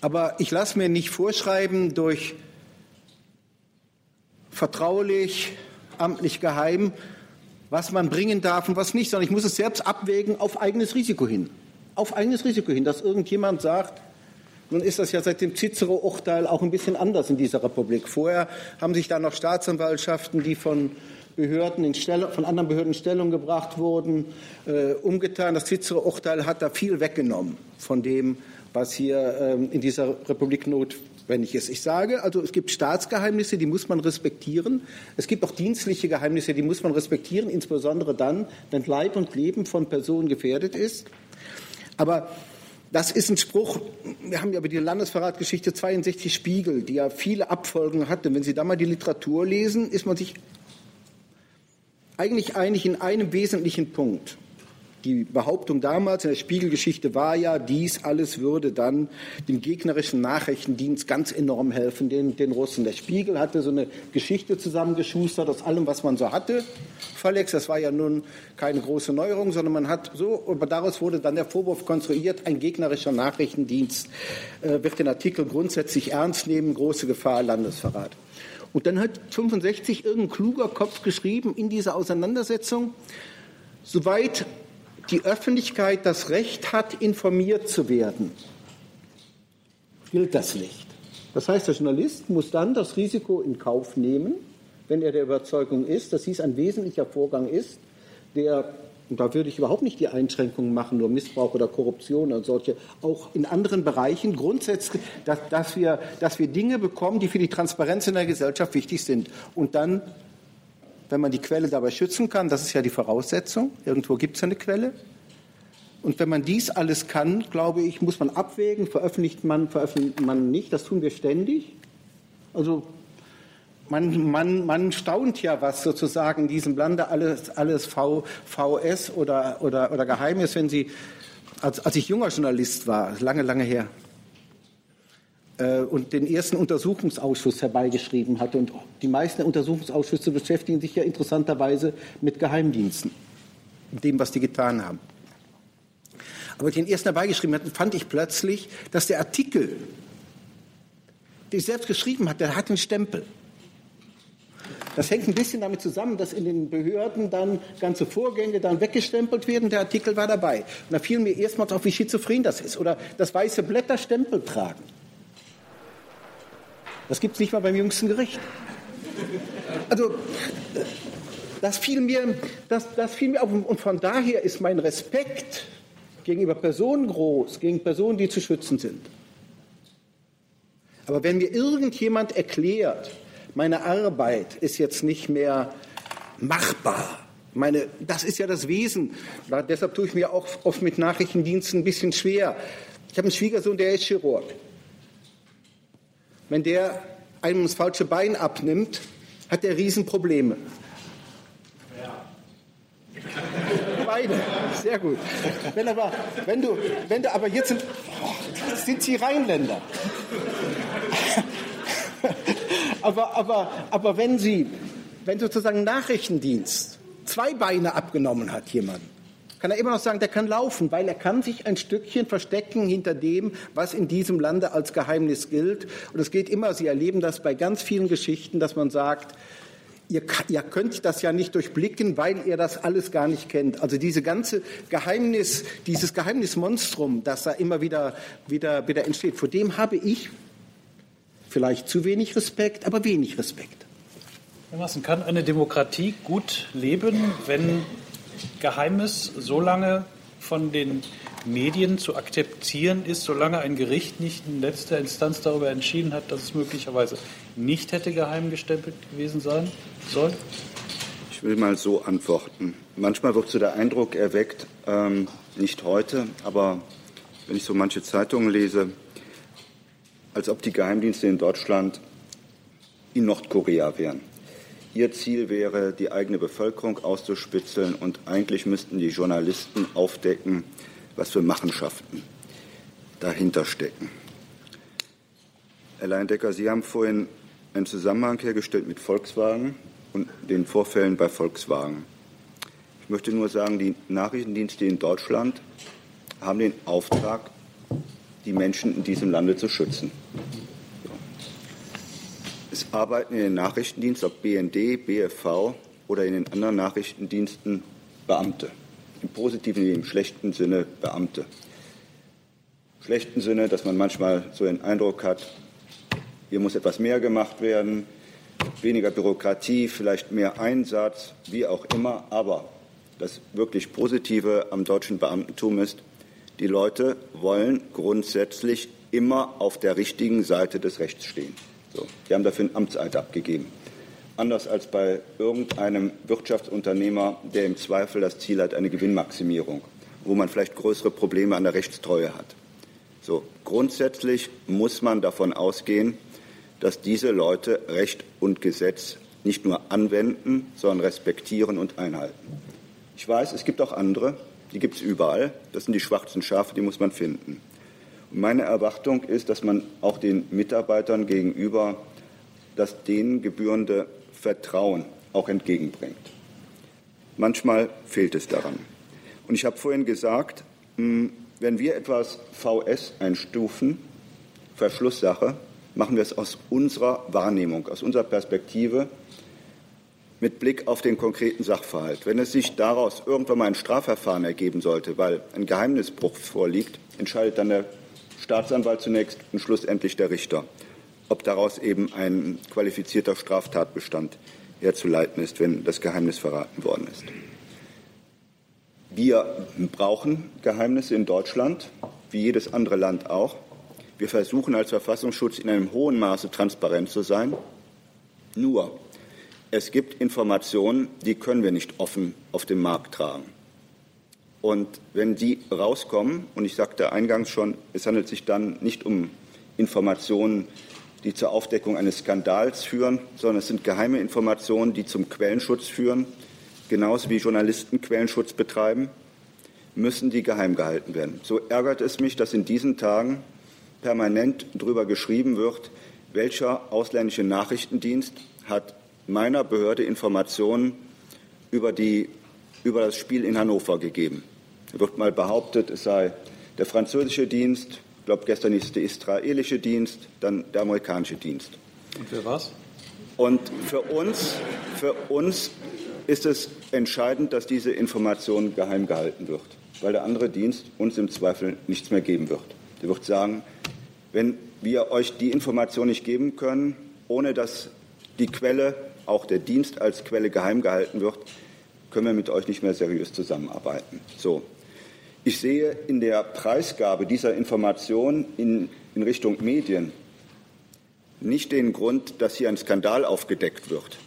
Aber ich lasse mir nicht vorschreiben durch vertraulich, amtlich geheim, was man bringen darf und was nicht, sondern ich muss es selbst abwägen auf eigenes Risiko hin. Auf eigenes Risiko hin, dass irgendjemand sagt, nun ist das ja seit dem Cicero-Urteil auch ein bisschen anders in dieser Republik. Vorher haben sich da noch Staatsanwaltschaften, die von Behörden in Stellung, von anderen Behörden in Stellung gebracht wurden, äh, umgetan. Das Cicero-Urteil hat da viel weggenommen von dem, was hier ähm, in dieser Republik notwendig ist. Ich sage also, es gibt Staatsgeheimnisse, die muss man respektieren. Es gibt auch dienstliche Geheimnisse, die muss man respektieren, insbesondere dann, wenn Leib und Leben von Personen gefährdet ist. Aber das ist ein Spruch, wir haben ja über die Landesverratgeschichte 62 Spiegel, die ja viele Abfolgen hatte. Wenn Sie da mal die Literatur lesen, ist man sich eigentlich einig in einem wesentlichen Punkt. Die Behauptung damals in der Spiegelgeschichte war ja, dies alles würde dann dem gegnerischen Nachrichtendienst ganz enorm helfen, den, den Russen. Der Spiegel hatte so eine Geschichte zusammengeschustert aus allem, was man so hatte. Verlex, das war ja nun keine große Neuerung, sondern man hat so, aber daraus wurde dann der Vorwurf konstruiert, ein gegnerischer Nachrichtendienst äh, wird den Artikel grundsätzlich ernst nehmen, große Gefahr, Landesverrat. Und dann hat 65 irgendein kluger Kopf geschrieben in dieser Auseinandersetzung, soweit die Öffentlichkeit das Recht hat, informiert zu werden, gilt das nicht. Das heißt, der Journalist muss dann das Risiko in Kauf nehmen, wenn er der Überzeugung ist, dass dies ein wesentlicher Vorgang ist, der und da würde ich überhaupt nicht die Einschränkungen machen, nur Missbrauch oder Korruption und solche, auch in anderen Bereichen grundsätzlich, dass, dass, wir, dass wir Dinge bekommen, die für die Transparenz in der Gesellschaft wichtig sind. Und dann, wenn man die Quelle dabei schützen kann, das ist ja die Voraussetzung, irgendwo gibt es eine Quelle. Und wenn man dies alles kann, glaube ich, muss man abwägen, veröffentlicht man, veröffentlicht man nicht, das tun wir ständig. Also man, man, man staunt ja, was sozusagen in diesem Lande alles, alles v, VS oder, oder, oder geheim ist, wenn Sie, als, als ich junger Journalist war, lange, lange her, äh, und den ersten Untersuchungsausschuss herbeigeschrieben hatte. Und die meisten Untersuchungsausschüsse beschäftigen sich ja interessanterweise mit Geheimdiensten, dem, was die getan haben. Aber den ersten herbeigeschrieben hatte, fand ich plötzlich, dass der Artikel, den ich selbst geschrieben hatte, der hat einen Stempel. Das hängt ein bisschen damit zusammen, dass in den Behörden dann ganze Vorgänge dann weggestempelt werden. Der Artikel war dabei. Und da fiel mir erstmals auf, wie schizophren das ist. Oder das weiße Blätter Stempel tragen. Das gibt es nicht mal beim jüngsten Gericht. Also, das fiel mir, das, das fiel mir auf. Und von daher ist mein Respekt gegenüber Personen groß, gegen Personen, die zu schützen sind. Aber wenn mir irgendjemand erklärt, meine Arbeit ist jetzt nicht mehr machbar. Meine, das ist ja das Wesen. Ja, deshalb tue ich mir auch oft mit Nachrichtendiensten ein bisschen schwer. Ich habe einen Schwiegersohn, der ist Chirurg. Wenn der einem das falsche Bein abnimmt, hat er Riesenprobleme. Ja. Beide, sehr gut. Wenn, aber, wenn, du, wenn du aber jetzt sind, oh, sind Sie Rheinländer. Aber, aber, aber wenn Sie, wenn sozusagen Nachrichtendienst zwei Beine abgenommen hat, jemand, kann er immer noch sagen, der kann laufen, weil er kann sich ein Stückchen verstecken hinter dem, was in diesem Lande als Geheimnis gilt. Und es geht immer, Sie erleben das bei ganz vielen Geschichten, dass man sagt, ihr, ihr könnt das ja nicht durchblicken, weil ihr das alles gar nicht kennt. Also diese ganze Geheimnis, dieses Geheimnismonstrum, das da immer wieder, wieder, wieder entsteht, vor dem habe ich vielleicht zu wenig Respekt, aber wenig Respekt. Herr Massen, kann eine Demokratie gut leben, wenn Geheimnis so lange von den Medien zu akzeptieren ist, solange ein Gericht nicht in letzter Instanz darüber entschieden hat, dass es möglicherweise nicht hätte geheim gestempelt gewesen sein soll? Ich will mal so antworten. Manchmal wird so der Eindruck erweckt, ähm, nicht heute, aber wenn ich so manche Zeitungen lese, als ob die Geheimdienste in Deutschland in Nordkorea wären. Ihr Ziel wäre, die eigene Bevölkerung auszuspitzeln und eigentlich müssten die Journalisten aufdecken, was für Machenschaften dahinter stecken. Herr Leindecker, Sie haben vorhin einen Zusammenhang hergestellt mit Volkswagen und den Vorfällen bei Volkswagen. Ich möchte nur sagen, die Nachrichtendienste in Deutschland haben den Auftrag, die Menschen in diesem Lande zu schützen. Es arbeiten in den Nachrichtendiensten, ob BND, BFV oder in den anderen Nachrichtendiensten, Beamte. Im positiven wie im schlechten Sinne Beamte. Im schlechten Sinne, dass man manchmal so den Eindruck hat, hier muss etwas mehr gemacht werden, weniger Bürokratie, vielleicht mehr Einsatz, wie auch immer. Aber das wirklich Positive am deutschen Beamtentum ist, die Leute wollen grundsätzlich immer auf der richtigen Seite des Rechts stehen. So, die haben dafür einen Amtseid abgegeben. Anders als bei irgendeinem Wirtschaftsunternehmer, der im Zweifel das Ziel hat, eine Gewinnmaximierung, wo man vielleicht größere Probleme an der Rechtstreue hat. So, grundsätzlich muss man davon ausgehen, dass diese Leute Recht und Gesetz nicht nur anwenden, sondern respektieren und einhalten. Ich weiß, es gibt auch andere, die gibt es überall. Das sind die schwarzen Schafe, die muss man finden. Meine Erwartung ist, dass man auch den Mitarbeitern gegenüber das denen gebührende Vertrauen auch entgegenbringt. Manchmal fehlt es daran. Und ich habe vorhin gesagt, hm, wenn wir etwas VS einstufen, Verschlusssache, machen wir es aus unserer Wahrnehmung, aus unserer Perspektive mit Blick auf den konkreten Sachverhalt. Wenn es sich daraus irgendwann mal ein Strafverfahren ergeben sollte, weil ein Geheimnisbruch vorliegt, entscheidet dann der Staatsanwalt zunächst und schlussendlich der Richter, ob daraus eben ein qualifizierter Straftatbestand herzuleiten ist, wenn das Geheimnis verraten worden ist. Wir brauchen Geheimnisse in Deutschland, wie jedes andere Land auch. Wir versuchen als Verfassungsschutz in einem hohen Maße transparent zu sein. Nur, es gibt Informationen, die können wir nicht offen auf den Markt tragen. Und wenn die rauskommen, und ich sagte eingangs schon, es handelt sich dann nicht um Informationen, die zur Aufdeckung eines Skandals führen, sondern es sind geheime Informationen, die zum Quellenschutz führen, genauso wie Journalisten Quellenschutz betreiben, müssen die geheim gehalten werden. So ärgert es mich, dass in diesen Tagen permanent darüber geschrieben wird, welcher ausländische Nachrichtendienst hat meiner Behörde Informationen über die über das Spiel in Hannover gegeben. Es wird mal behauptet, es sei der französische Dienst, ich glaube, gestern ist der israelische Dienst, dann der amerikanische Dienst. Und für was? Und für uns, für uns ist es entscheidend, dass diese Information geheim gehalten wird, weil der andere Dienst uns im Zweifel nichts mehr geben wird. Der wird sagen, wenn wir euch die Information nicht geben können, ohne dass die Quelle, auch der Dienst als Quelle geheim gehalten wird, können wir mit euch nicht mehr seriös zusammenarbeiten. So. Ich sehe in der Preisgabe dieser Information in, in Richtung Medien nicht den Grund, dass hier ein Skandal aufgedeckt wird.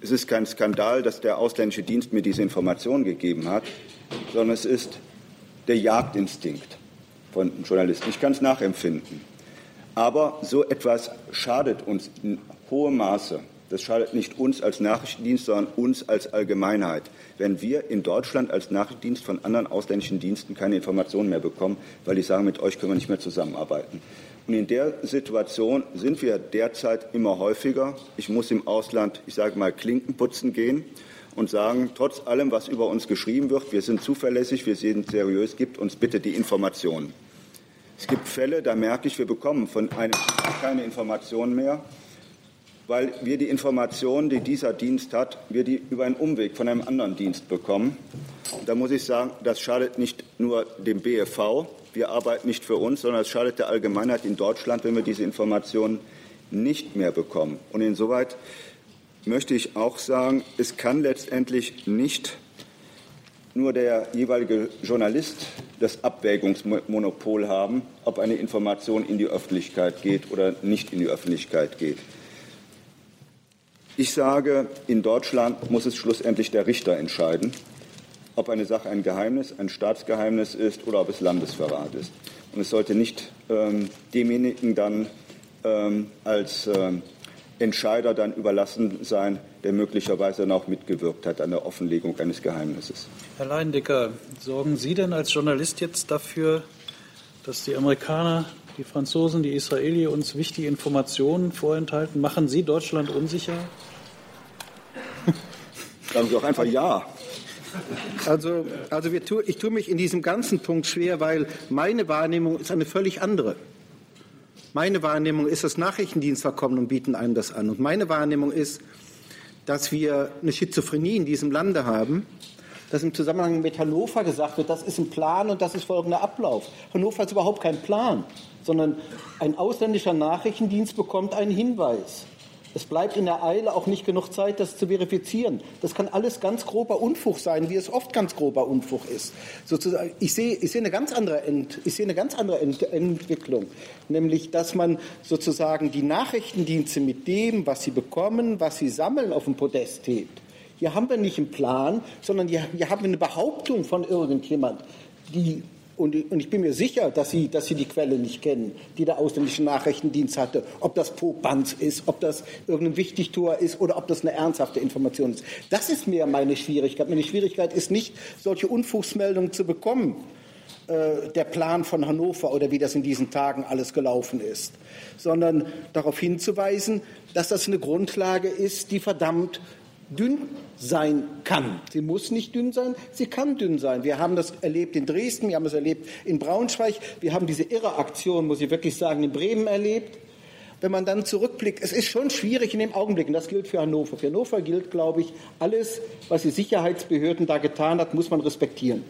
Es ist kein Skandal, dass der ausländische Dienst mir diese Information gegeben hat, sondern es ist der Jagdinstinkt von Journalisten. Ich kann es nachempfinden. Aber so etwas schadet uns in hohem Maße. Das schadet nicht uns als Nachrichtendienst, sondern uns als Allgemeinheit. Wenn wir in Deutschland als Nachrichtendienst von anderen ausländischen Diensten keine Informationen mehr bekommen, weil die sagen, mit euch können wir nicht mehr zusammenarbeiten. Und in der Situation sind wir derzeit immer häufiger. Ich muss im Ausland, ich sage mal, Klinken putzen gehen und sagen, trotz allem, was über uns geschrieben wird, wir sind zuverlässig, wir sind seriös, gibt uns bitte die Informationen. Es gibt Fälle, da merke ich, wir bekommen von einem keine Informationen mehr, weil wir die Informationen, die dieser Dienst hat, wir die über einen Umweg von einem anderen Dienst bekommen. Da muss ich sagen, das schadet nicht nur dem BFV, wir arbeiten nicht für uns, sondern es schadet der Allgemeinheit in Deutschland, wenn wir diese Informationen nicht mehr bekommen. Und insoweit möchte ich auch sagen, es kann letztendlich nicht nur der jeweilige Journalist das Abwägungsmonopol haben, ob eine Information in die Öffentlichkeit geht oder nicht in die Öffentlichkeit geht. Ich sage, in Deutschland muss es schlussendlich der Richter entscheiden, ob eine Sache ein Geheimnis, ein Staatsgeheimnis ist oder ob es Landesverrat ist. Und es sollte nicht ähm, demjenigen dann ähm, als ähm, Entscheider dann überlassen sein, der möglicherweise dann auch mitgewirkt hat an der Offenlegung eines Geheimnisses. Herr Leindecker, sorgen Sie denn als Journalist jetzt dafür, dass die Amerikaner, die Franzosen, die Israelis uns wichtige Informationen vorenthalten? Machen Sie Deutschland unsicher? Sagen Sie auch einfach ja. Also, also tu, ich tue mich in diesem ganzen Punkt schwer, weil meine Wahrnehmung ist eine völlig andere. Meine Wahrnehmung ist, dass Nachrichtendienste kommen und bieten einem das an. Und meine Wahrnehmung ist, dass wir eine Schizophrenie in diesem Lande haben, dass im Zusammenhang mit Hannover gesagt wird, das ist ein Plan und das ist folgender Ablauf. Hannover ist überhaupt kein Plan, sondern ein ausländischer Nachrichtendienst bekommt einen Hinweis. Es bleibt in der Eile auch nicht genug Zeit, das zu verifizieren. Das kann alles ganz grober Unfug sein, wie es oft ganz grober Unfug ist. Sozusagen, ich sehe, ich sehe eine ganz andere, Ent, ich sehe eine ganz andere Ent, Entwicklung, nämlich, dass man sozusagen die Nachrichtendienste mit dem, was sie bekommen, was sie sammeln, auf dem Podest hebt. Hier haben wir nicht einen Plan, sondern hier, hier haben wir eine Behauptung von irgendjemand, die und, ich bin mir sicher, dass Sie, dass Sie die Quelle nicht kennen, die der ausländische Nachrichtendienst hatte. Ob das Popanz ist, ob das irgendein Wichtigtor ist oder ob das eine ernsthafte Information ist. Das ist mehr meine Schwierigkeit. Meine Schwierigkeit ist nicht, solche Unfugsmeldungen zu bekommen. Äh, der Plan von Hannover oder wie das in diesen Tagen alles gelaufen ist, sondern darauf hinzuweisen, dass das eine Grundlage ist, die verdammt dünn sein kann. Sie muss nicht dünn sein, sie kann dünn sein. Wir haben das erlebt in Dresden, wir haben es erlebt in Braunschweig, wir haben diese irre Aktion, muss ich wirklich sagen, in Bremen erlebt. Wenn man dann zurückblickt, es ist schon schwierig in dem Augenblick, und das gilt für Hannover. Für Hannover gilt, glaube ich, alles, was die Sicherheitsbehörden da getan hat, muss man respektieren.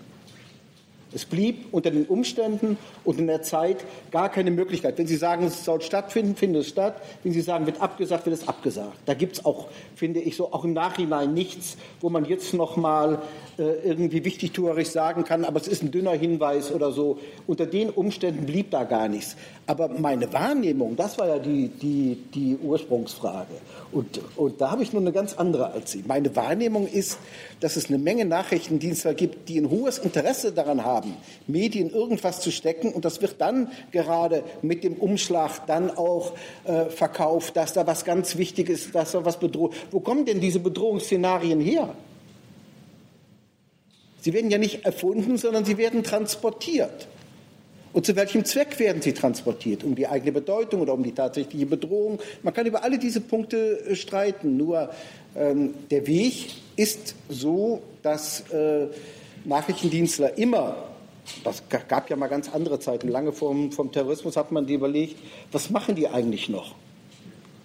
Es blieb unter den Umständen und in der Zeit gar keine Möglichkeit. Wenn Sie sagen, es soll stattfinden, findet es statt. Wenn Sie sagen, wird abgesagt, wird es abgesagt. Da gibt es auch, finde ich, so auch im Nachhinein nichts, wo man jetzt noch mal äh, irgendwie wichtigtuerig sagen kann, aber es ist ein dünner Hinweis oder so. Unter den Umständen blieb da gar nichts. Aber meine Wahrnehmung, das war ja die, die, die Ursprungsfrage. Und, und da habe ich nur eine ganz andere als Sie. Meine Wahrnehmung ist, dass es eine Menge Nachrichtendienste gibt, die ein hohes Interesse daran haben, Medien irgendwas zu stecken. Und das wird dann gerade mit dem Umschlag dann auch äh, verkauft, dass da was ganz Wichtiges, dass da was bedroht. Wo kommen denn diese Bedrohungsszenarien her? Sie werden ja nicht erfunden, sondern sie werden transportiert. Und zu welchem Zweck werden sie transportiert? Um die eigene Bedeutung oder um die tatsächliche Bedrohung? Man kann über alle diese Punkte äh, streiten. Nur ähm, der Weg ist so, dass äh, Nachrichtendienstler immer das gab ja mal ganz andere Zeiten. Lange vom, vom Terrorismus hat man die überlegt, was machen die eigentlich noch?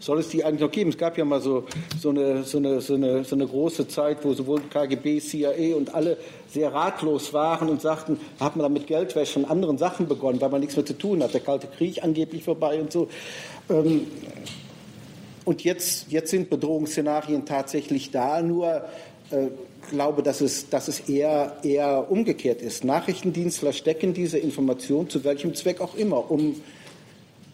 soll es die eigentlich noch geben? Es gab ja mal so, so, eine, so, eine, so, eine, so eine große Zeit, wo sowohl KGB, CIA und alle sehr ratlos waren und sagten, da hat man dann mit Geldwäsche und anderen Sachen begonnen, weil man nichts mehr zu tun hat. Der Kalte Krieg angeblich vorbei und so. Ähm, und jetzt, jetzt sind Bedrohungsszenarien tatsächlich da, nur äh, glaube, dass es, dass es eher, eher umgekehrt ist. Nachrichtendienstler stecken diese Information zu welchem Zweck auch immer, um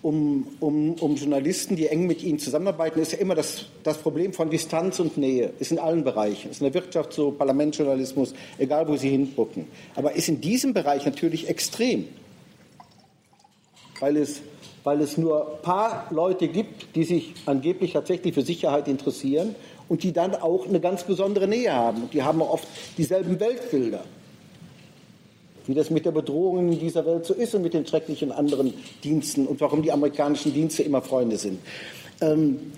um, um, um Journalisten, die eng mit ihnen zusammenarbeiten, ist ja immer das, das Problem von Distanz und Nähe. Ist in allen Bereichen. Ist in der Wirtschaft so, Parlamentsjournalismus, egal wo sie hingucken. Aber ist in diesem Bereich natürlich extrem. Weil es, weil es nur ein paar Leute gibt, die sich angeblich tatsächlich für Sicherheit interessieren und die dann auch eine ganz besondere Nähe haben. Und die haben oft dieselben Weltbilder wie das mit der Bedrohung in dieser Welt so ist und mit den schrecklichen anderen Diensten und warum die amerikanischen Dienste immer Freunde sind. Ähm,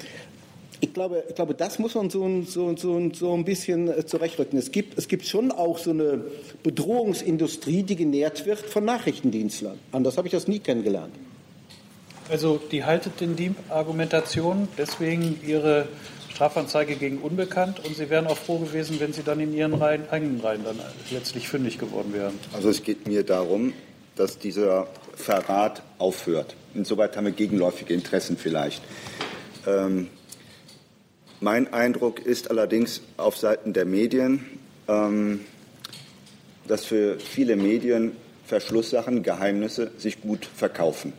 ich glaube, ich glaube, das muss man so, so, so, so ein bisschen äh, zurechtrücken. Es gibt, es gibt schon auch so eine Bedrohungsindustrie, die genährt wird von Nachrichtendienstlern. Anders habe ich das nie kennengelernt. Also die haltet in die Argumentation, deswegen Ihre Strafanzeige gegen Unbekannt und Sie wären auch froh gewesen, wenn Sie dann in Ihren Reihen, eigenen Reihen dann letztlich fündig geworden wären. Also es geht mir darum, dass dieser Verrat aufhört. Insoweit haben wir gegenläufige Interessen vielleicht. Ähm, mein Eindruck ist allerdings auf Seiten der Medien, ähm, dass für viele Medien Verschlusssachen, Geheimnisse sich gut verkaufen.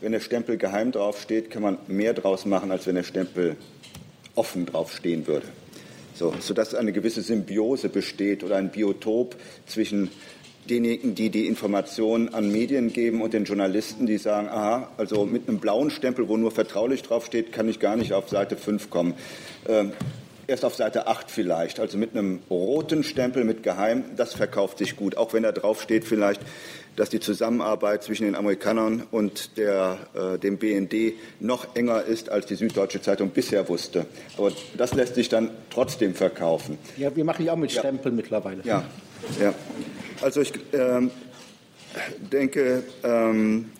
Wenn der Stempel geheim draufsteht, kann man mehr draus machen, als wenn der Stempel offen draufstehen würde. So, sodass eine gewisse Symbiose besteht oder ein Biotop zwischen denjenigen, die die Informationen an Medien geben und den Journalisten, die sagen, aha, also mit einem blauen Stempel, wo nur vertraulich draufsteht, kann ich gar nicht auf Seite 5 kommen. Ähm, erst auf Seite 8 vielleicht. Also mit einem roten Stempel mit Geheim, das verkauft sich gut. Auch wenn da draufsteht vielleicht, dass die Zusammenarbeit zwischen den Amerikanern und der, äh, dem BND noch enger ist, als die Süddeutsche Zeitung bisher wusste. Aber das lässt sich dann trotzdem verkaufen. Ja, wir machen ja auch mit Stempeln ja. mittlerweile. Ja, ja. Also ich ähm, denke, ähm,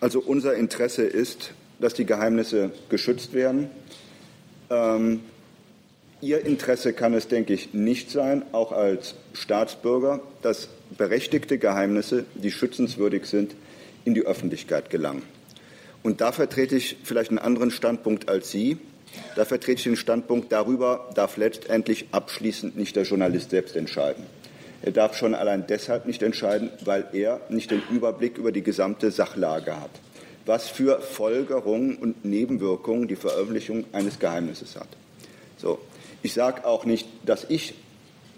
also unser Interesse ist, dass die Geheimnisse geschützt werden. Ähm, Ihr Interesse kann es, denke ich, nicht sein, auch als Staatsbürger, dass berechtigte Geheimnisse, die schützenswürdig sind, in die Öffentlichkeit gelangen. Und da vertrete ich vielleicht einen anderen Standpunkt als Sie. Da vertrete ich den Standpunkt, darüber darf letztendlich abschließend nicht der Journalist selbst entscheiden. Er darf schon allein deshalb nicht entscheiden, weil er nicht den Überblick über die gesamte Sachlage hat, was für Folgerungen und Nebenwirkungen die Veröffentlichung eines Geheimnisses hat. So. Ich sage auch nicht, dass ich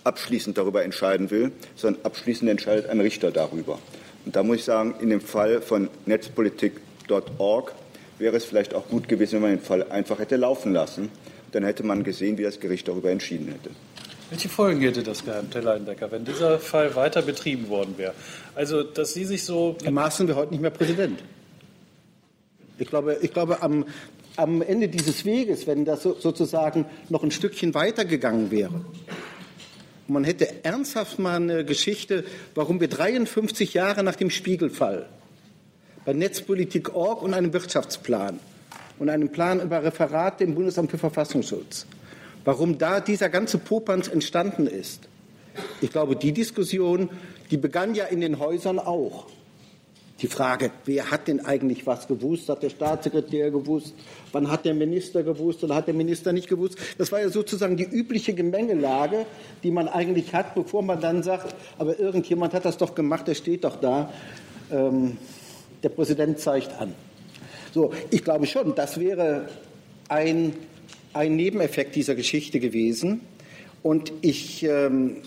abschließend darüber entscheiden will, sondern abschließend entscheidet ein Richter darüber. Und da muss ich sagen, in dem Fall von netzpolitik.org wäre es vielleicht auch gut gewesen, wenn man den Fall einfach hätte laufen lassen. Dann hätte man gesehen, wie das Gericht darüber entschieden hätte. Welche Folgen hätte das gehabt, Herr Leindecker, wenn dieser Fall weiter betrieben worden wäre? Also, dass Sie sich so. Herr sind wir heute nicht mehr Präsident. Ich glaube, ich glaube am, am Ende dieses Weges, wenn das sozusagen noch ein Stückchen weitergegangen wäre, man hätte ernsthaft mal eine Geschichte, warum wir 53 Jahre nach dem Spiegelfall bei Netzpolitik.org und einem Wirtschaftsplan und einem Plan über Referat im Bundesamt für Verfassungsschutz, warum da dieser ganze Popanz entstanden ist. Ich glaube, die Diskussion, die begann ja in den Häusern auch. Die Frage, wer hat denn eigentlich was gewusst? Hat der Staatssekretär gewusst? Wann hat der Minister gewusst oder hat der Minister nicht gewusst? Das war ja sozusagen die übliche Gemengelage, die man eigentlich hat, bevor man dann sagt, aber irgendjemand hat das doch gemacht, der steht doch da. Ähm, der Präsident zeigt an. So, ich glaube schon, das wäre ein, ein Nebeneffekt dieser Geschichte gewesen. Und ich ähm,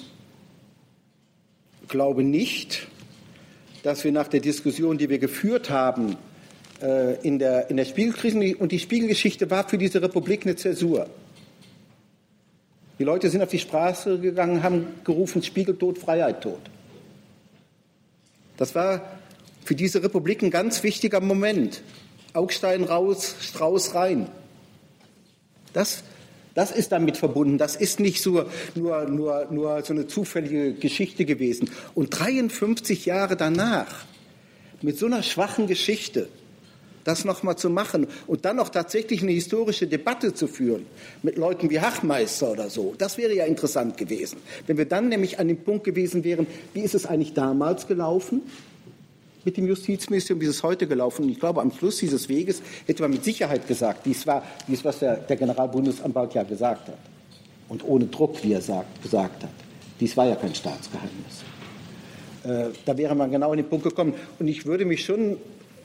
glaube nicht, dass wir nach der Diskussion, die wir geführt haben äh, in, der, in der Spiegelkrise, und die Spiegelgeschichte war für diese Republik eine Zäsur. Die Leute sind auf die Straße gegangen, haben gerufen, Spiegel tot, Freiheit tot. Das war für diese Republik ein ganz wichtiger Moment. Augstein raus, Strauß rein. Das das ist damit verbunden. Das ist nicht so, nur, nur, nur so eine zufällige Geschichte gewesen. Und 53 Jahre danach, mit so einer schwachen Geschichte, das nochmal zu machen und dann noch tatsächlich eine historische Debatte zu führen mit Leuten wie Hachmeister oder so, das wäre ja interessant gewesen. Wenn wir dann nämlich an dem Punkt gewesen wären, wie ist es eigentlich damals gelaufen? Mit dem Justizministerium, wie ist es heute gelaufen? Ich glaube, am Schluss dieses Weges hätte man mit Sicherheit gesagt, dies war dies, was der, der Generalbundesanwalt ja gesagt hat. Und ohne Druck, wie er sagt, gesagt hat. Dies war ja kein Staatsgeheimnis. Äh, da wäre man genau an den Punkt gekommen. Und ich würde mich schon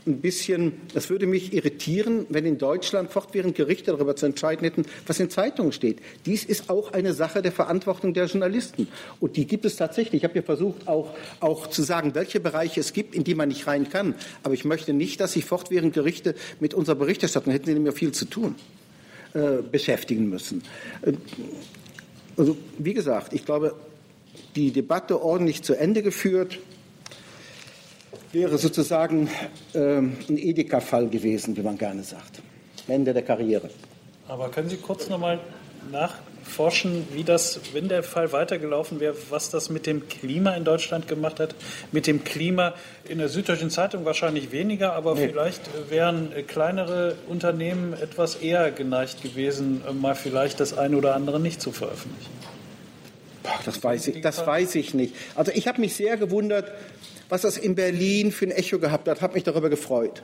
ein bisschen, das würde mich irritieren, wenn in Deutschland fortwährend Gerichte darüber zu entscheiden hätten, was in Zeitungen steht. Dies ist auch eine Sache der Verantwortung der Journalisten. Und die gibt es tatsächlich. Ich habe ja versucht, auch, auch zu sagen, welche Bereiche es gibt, in die man nicht rein kann. Aber ich möchte nicht, dass sich fortwährend Gerichte mit unserer Berichterstattung, hätten sie nämlich viel zu tun, äh, beschäftigen müssen. Äh, also, wie gesagt, ich glaube, die Debatte ordentlich zu Ende geführt wäre sozusagen ähm, ein Edeka-Fall gewesen, wie man gerne sagt. Ende der Karriere. Aber können Sie kurz noch mal nachforschen, wie das, wenn der Fall weitergelaufen wäre, was das mit dem Klima in Deutschland gemacht hat? Mit dem Klima in der Süddeutschen Zeitung wahrscheinlich weniger, aber nee. vielleicht wären kleinere Unternehmen etwas eher geneigt gewesen, mal vielleicht das eine oder andere nicht zu veröffentlichen. Das weiß ich, das weiß ich nicht. Also ich habe mich sehr gewundert, was das in Berlin für ein Echo gehabt hat, habe mich darüber gefreut.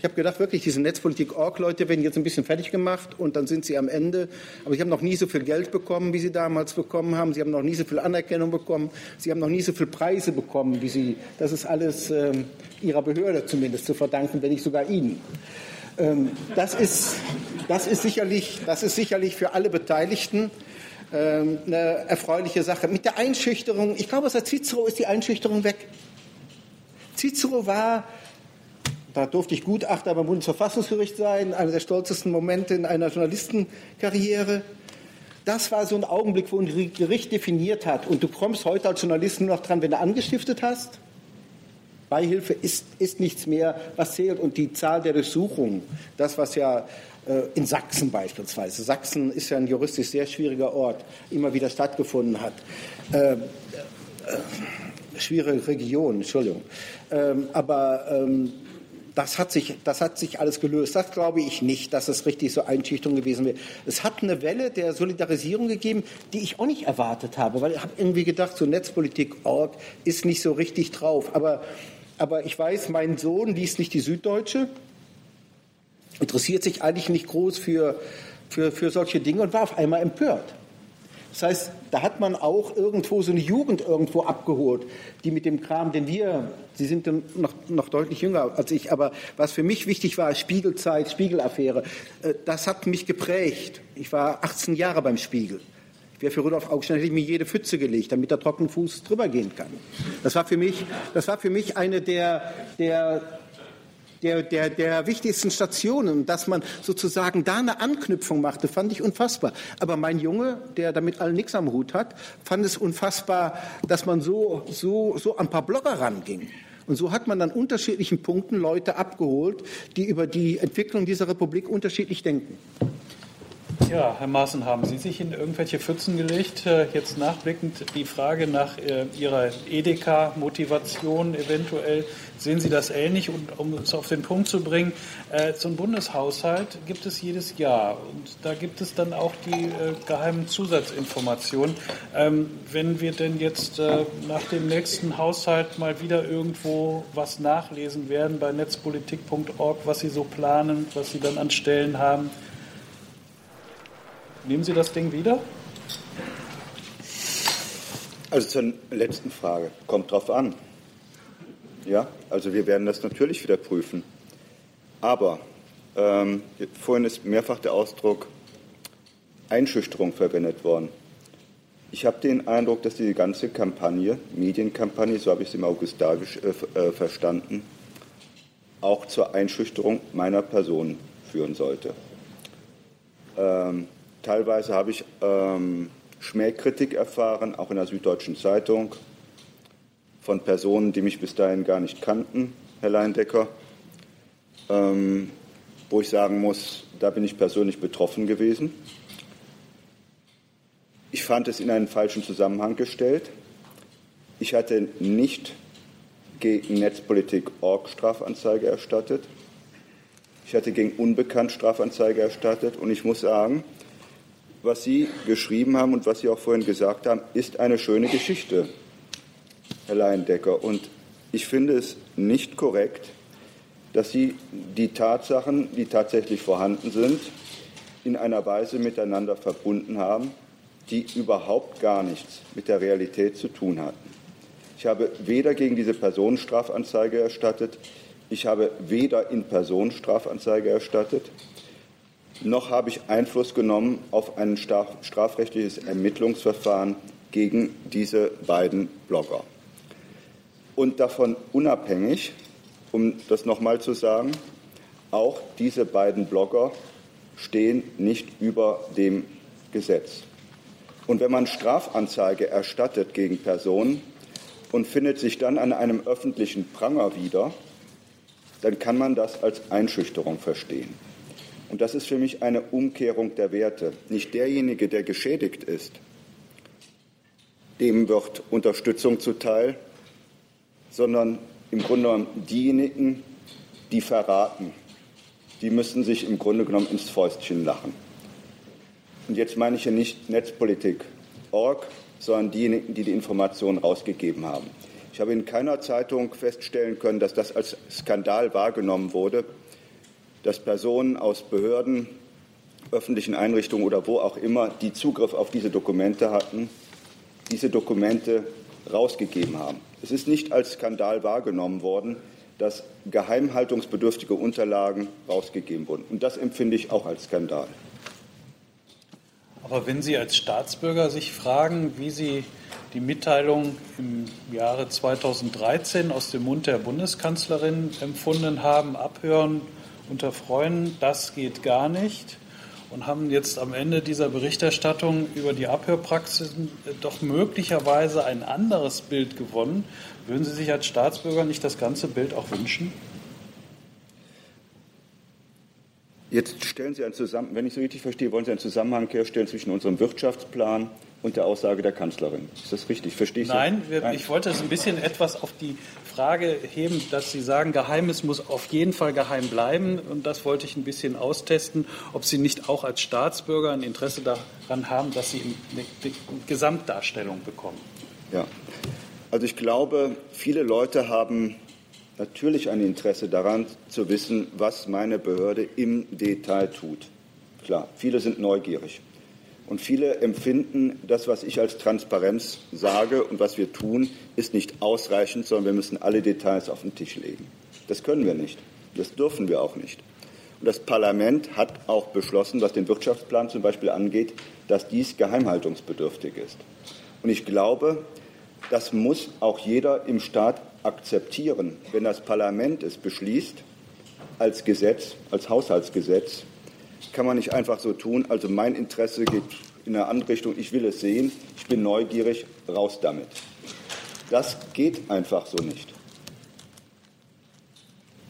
Ich habe gedacht, wirklich, diese Netzpolitik-Org-Leute werden jetzt ein bisschen fertig gemacht und dann sind sie am Ende. Aber sie haben noch nie so viel Geld bekommen, wie sie damals bekommen haben. Sie haben noch nie so viel Anerkennung bekommen. Sie haben noch nie so viele Preise bekommen, wie sie. Das ist alles äh, ihrer Behörde zumindest zu verdanken, wenn nicht sogar ihnen. Ähm, das, ist, das, ist sicherlich, das ist sicherlich für alle Beteiligten ähm, eine erfreuliche Sache. Mit der Einschüchterung, ich glaube, seit Cicero ist die Einschüchterung weg. Cicero war, da durfte ich Gutachter beim Bundesverfassungsgericht sein, einer der stolzesten Momente in einer Journalistenkarriere. Das war so ein Augenblick, wo ein Gericht definiert hat. Und du kommst heute als Journalist nur noch dran, wenn du angestiftet hast. Beihilfe ist, ist nichts mehr, was zählt. Und die Zahl der Durchsuchungen, das, was ja in Sachsen beispielsweise. Sachsen ist ja ein juristisch sehr schwieriger Ort, immer wieder stattgefunden hat. Äh, äh, schwierige Region, Entschuldigung. Ähm, aber ähm, das hat, sich, das hat sich alles gelöst. Das glaube ich nicht, dass es richtig so Einschüchterung gewesen wäre. Es hat eine Welle der Solidarisierung gegeben, die ich auch nicht erwartet habe, weil ich habe irgendwie gedacht, so Netzpolitik.org ist nicht so richtig drauf. Aber, aber ich weiß, mein Sohn liest nicht die Süddeutsche, interessiert sich eigentlich nicht groß für, für, für solche Dinge und war auf einmal empört. Das heißt, da hat man auch irgendwo so eine Jugend irgendwo abgeholt, die mit dem Kram, den wir, Sie sind noch, noch deutlich jünger als ich, aber was für mich wichtig war, Spiegelzeit, Spiegelaffäre, äh, das hat mich geprägt. Ich war 18 Jahre beim Spiegel. Ich wäre für Rudolf Augstein hätte ich mir jede Pfütze gelegt, damit er trockenen Fuß drüber gehen kann. Das war für mich, das war für mich eine der, der der, der, der wichtigsten Stationen. Dass man sozusagen da eine Anknüpfung machte, fand ich unfassbar. Aber mein Junge, der damit allen nichts am Hut hat, fand es unfassbar, dass man so, so, so an ein paar Blogger ranging. Und so hat man an unterschiedlichen Punkten Leute abgeholt, die über die Entwicklung dieser Republik unterschiedlich denken. Ja, Herr Maaßen, haben Sie sich in irgendwelche Pfützen gelegt? Äh, jetzt nachblickend die Frage nach äh, Ihrer Edeka-Motivation eventuell. Sehen Sie das ähnlich? Und um es auf den Punkt zu bringen, äh, so ein Bundeshaushalt gibt es jedes Jahr. Und da gibt es dann auch die geheimen Zusatzinformationen. Ähm, wenn wir denn jetzt nach dem nächsten Haushalt mal wieder irgendwo was nachlesen werden bei netzpolitik.org, was Sie so planen, was Sie dann an Stellen haben, Nehmen Sie das Ding wieder? Also zur letzten Frage. Kommt drauf an. Ja, also wir werden das natürlich wieder prüfen. Aber ähm, vorhin ist mehrfach der Ausdruck Einschüchterung verwendet worden. Ich habe den Eindruck, dass die ganze Kampagne, Medienkampagne, so habe ich es im August äh, äh, verstanden, auch zur Einschüchterung meiner Person führen sollte. Ähm, Teilweise habe ich ähm, Schmähkritik erfahren, auch in der Süddeutschen Zeitung, von Personen, die mich bis dahin gar nicht kannten, Herr Leindecker, ähm, wo ich sagen muss, da bin ich persönlich betroffen gewesen. Ich fand es in einen falschen Zusammenhang gestellt. Ich hatte nicht gegen Netzpolitik.org Strafanzeige erstattet. Ich hatte gegen Unbekannt Strafanzeige erstattet. Und ich muss sagen, was Sie geschrieben haben und was Sie auch vorhin gesagt haben, ist eine schöne Geschichte, Herr Leindecker. Und ich finde es nicht korrekt, dass Sie die Tatsachen, die tatsächlich vorhanden sind, in einer Weise miteinander verbunden haben, die überhaupt gar nichts mit der Realität zu tun hatten. Ich habe weder gegen diese Person Strafanzeige erstattet, ich habe weder in Person Strafanzeige erstattet, noch habe ich Einfluss genommen auf ein strafrechtliches Ermittlungsverfahren gegen diese beiden Blogger. Und davon unabhängig, um das nochmal zu sagen, auch diese beiden Blogger stehen nicht über dem Gesetz. Und wenn man Strafanzeige erstattet gegen Personen und findet sich dann an einem öffentlichen Pranger wieder, dann kann man das als Einschüchterung verstehen. Und das ist für mich eine Umkehrung der Werte. Nicht derjenige, der geschädigt ist, dem wird Unterstützung zuteil, sondern im Grunde genommen diejenigen, die verraten, die müssen sich im Grunde genommen ins Fäustchen lachen. Und jetzt meine ich hier nicht Netzpolitik.org, sondern diejenigen, die die Informationen rausgegeben haben. Ich habe in keiner Zeitung feststellen können, dass das als Skandal wahrgenommen wurde, dass Personen aus Behörden, öffentlichen Einrichtungen oder wo auch immer, die Zugriff auf diese Dokumente hatten, diese Dokumente rausgegeben haben. Es ist nicht als Skandal wahrgenommen worden, dass geheimhaltungsbedürftige Unterlagen rausgegeben wurden. Und das empfinde ich auch als Skandal. Aber wenn Sie als Staatsbürger sich fragen, wie Sie die Mitteilung im Jahre 2013 aus dem Mund der Bundeskanzlerin empfunden haben, abhören unter Freunden, das geht gar nicht und haben jetzt am Ende dieser Berichterstattung über die Abhörpraxisen doch möglicherweise ein anderes Bild gewonnen. Würden Sie sich als Staatsbürger nicht das ganze Bild auch wünschen? Jetzt stellen Sie einen Zusammenhang, wenn ich so richtig verstehe, wollen Sie einen Zusammenhang herstellen zwischen unserem Wirtschaftsplan und der Aussage der Kanzlerin. Ist das richtig? Verstehe ich Nein, wir, Nein, ich wollte es ein bisschen etwas auf die Frage heben, dass Sie sagen, Geheimnis muss auf jeden Fall geheim bleiben. Und das wollte ich ein bisschen austesten, ob Sie nicht auch als Staatsbürger ein Interesse daran haben, dass Sie eine, eine Gesamtdarstellung bekommen. Ja, also ich glaube, viele Leute haben natürlich ein Interesse daran zu wissen, was meine Behörde im Detail tut. Klar, viele sind neugierig. Und viele empfinden, das, was ich als Transparenz sage und was wir tun, ist nicht ausreichend, sondern wir müssen alle Details auf den Tisch legen. Das können wir nicht. Das dürfen wir auch nicht. Und das Parlament hat auch beschlossen, was den Wirtschaftsplan zum Beispiel angeht, dass dies geheimhaltungsbedürftig ist. Und ich glaube, das muss auch jeder im Staat akzeptieren. Wenn das Parlament es beschließt, als Gesetz, als Haushaltsgesetz, kann man nicht einfach so tun, also mein Interesse geht in eine andere Richtung, ich will es sehen, ich bin neugierig, raus damit. Das geht einfach so nicht.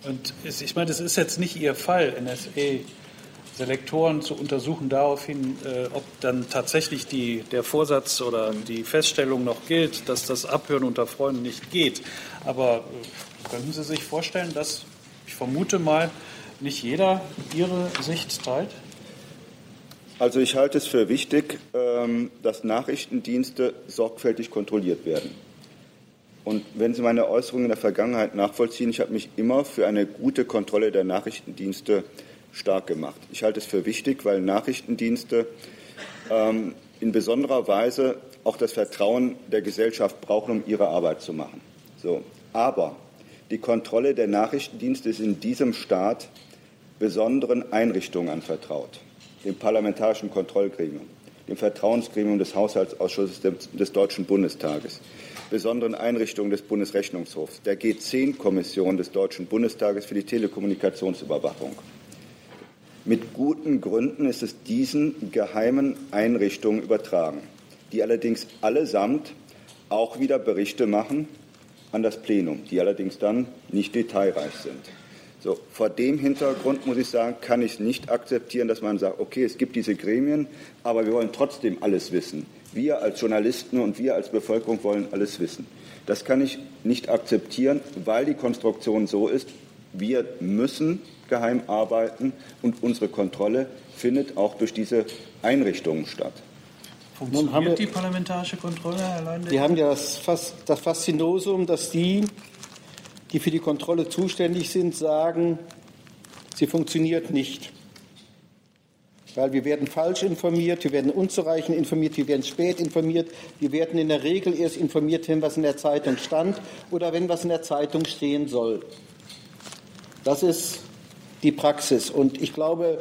Und ich meine, das ist jetzt nicht Ihr Fall, NSA-Selektoren zu untersuchen daraufhin, äh, ob dann tatsächlich die, der Vorsatz oder die Feststellung noch gilt, dass das Abhören unter Freunden nicht geht. Aber äh, könnten Sie sich vorstellen, dass, ich vermute mal, nicht jeder Ihre Sicht teilt? Also ich halte es für wichtig, ähm, dass Nachrichtendienste sorgfältig kontrolliert werden. Und wenn Sie meine Äußerungen in der Vergangenheit nachvollziehen, ich habe mich immer für eine gute Kontrolle der Nachrichtendienste stark gemacht. Ich halte es für wichtig, weil Nachrichtendienste ähm, in besonderer Weise auch das Vertrauen der Gesellschaft brauchen, um ihre Arbeit zu machen. So. Aber die Kontrolle der Nachrichtendienste ist in diesem Staat besonderen Einrichtungen anvertraut, dem Parlamentarischen Kontrollgremium, dem Vertrauensgremium des Haushaltsausschusses des Deutschen Bundestages, besonderen Einrichtungen des Bundesrechnungshofs, der G10-Kommission des Deutschen Bundestages für die Telekommunikationsüberwachung. Mit guten Gründen ist es diesen geheimen Einrichtungen übertragen, die allerdings allesamt auch wieder Berichte machen an das Plenum, die allerdings dann nicht detailreich sind. So, vor dem Hintergrund muss ich sagen, kann ich es nicht akzeptieren, dass man sagt, okay, es gibt diese Gremien, aber wir wollen trotzdem alles wissen. Wir als Journalisten und wir als Bevölkerung wollen alles wissen. Das kann ich nicht akzeptieren, weil die Konstruktion so ist, wir müssen geheim arbeiten und unsere Kontrolle findet auch durch diese Einrichtungen statt. Funktioniert wir, die parlamentarische Kontrolle, Herr Leinde? Die haben ja das, das Faszinosum, dass die die für die Kontrolle zuständig sind, sagen, sie funktioniert nicht. Weil wir werden falsch informiert, wir werden unzureichend informiert, wir werden spät informiert, wir werden in der Regel erst informiert, wenn was in der Zeitung stand oder wenn was in der Zeitung stehen soll. Das ist die Praxis. Und ich glaube,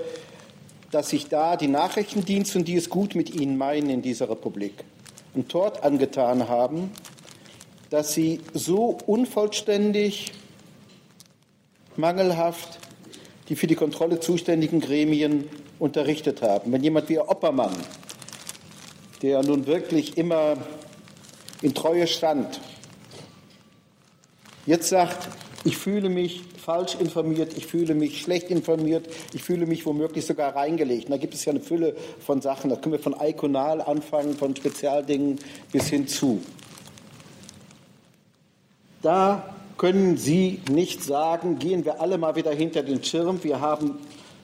dass sich da die Nachrichtendienste und die es gut mit ihnen meinen in dieser Republik einen Tort angetan haben, dass sie so unvollständig, mangelhaft die für die Kontrolle zuständigen Gremien unterrichtet haben. Wenn jemand wie Oppermann, der nun wirklich immer in Treue stand, jetzt sagt, ich fühle mich falsch informiert, ich fühle mich schlecht informiert, ich fühle mich womöglich sogar reingelegt. Und da gibt es ja eine Fülle von Sachen. Da können wir von Iconal anfangen, von Spezialdingen bis hin zu. Da können Sie nicht sagen, gehen wir alle mal wieder hinter den Schirm. Wir haben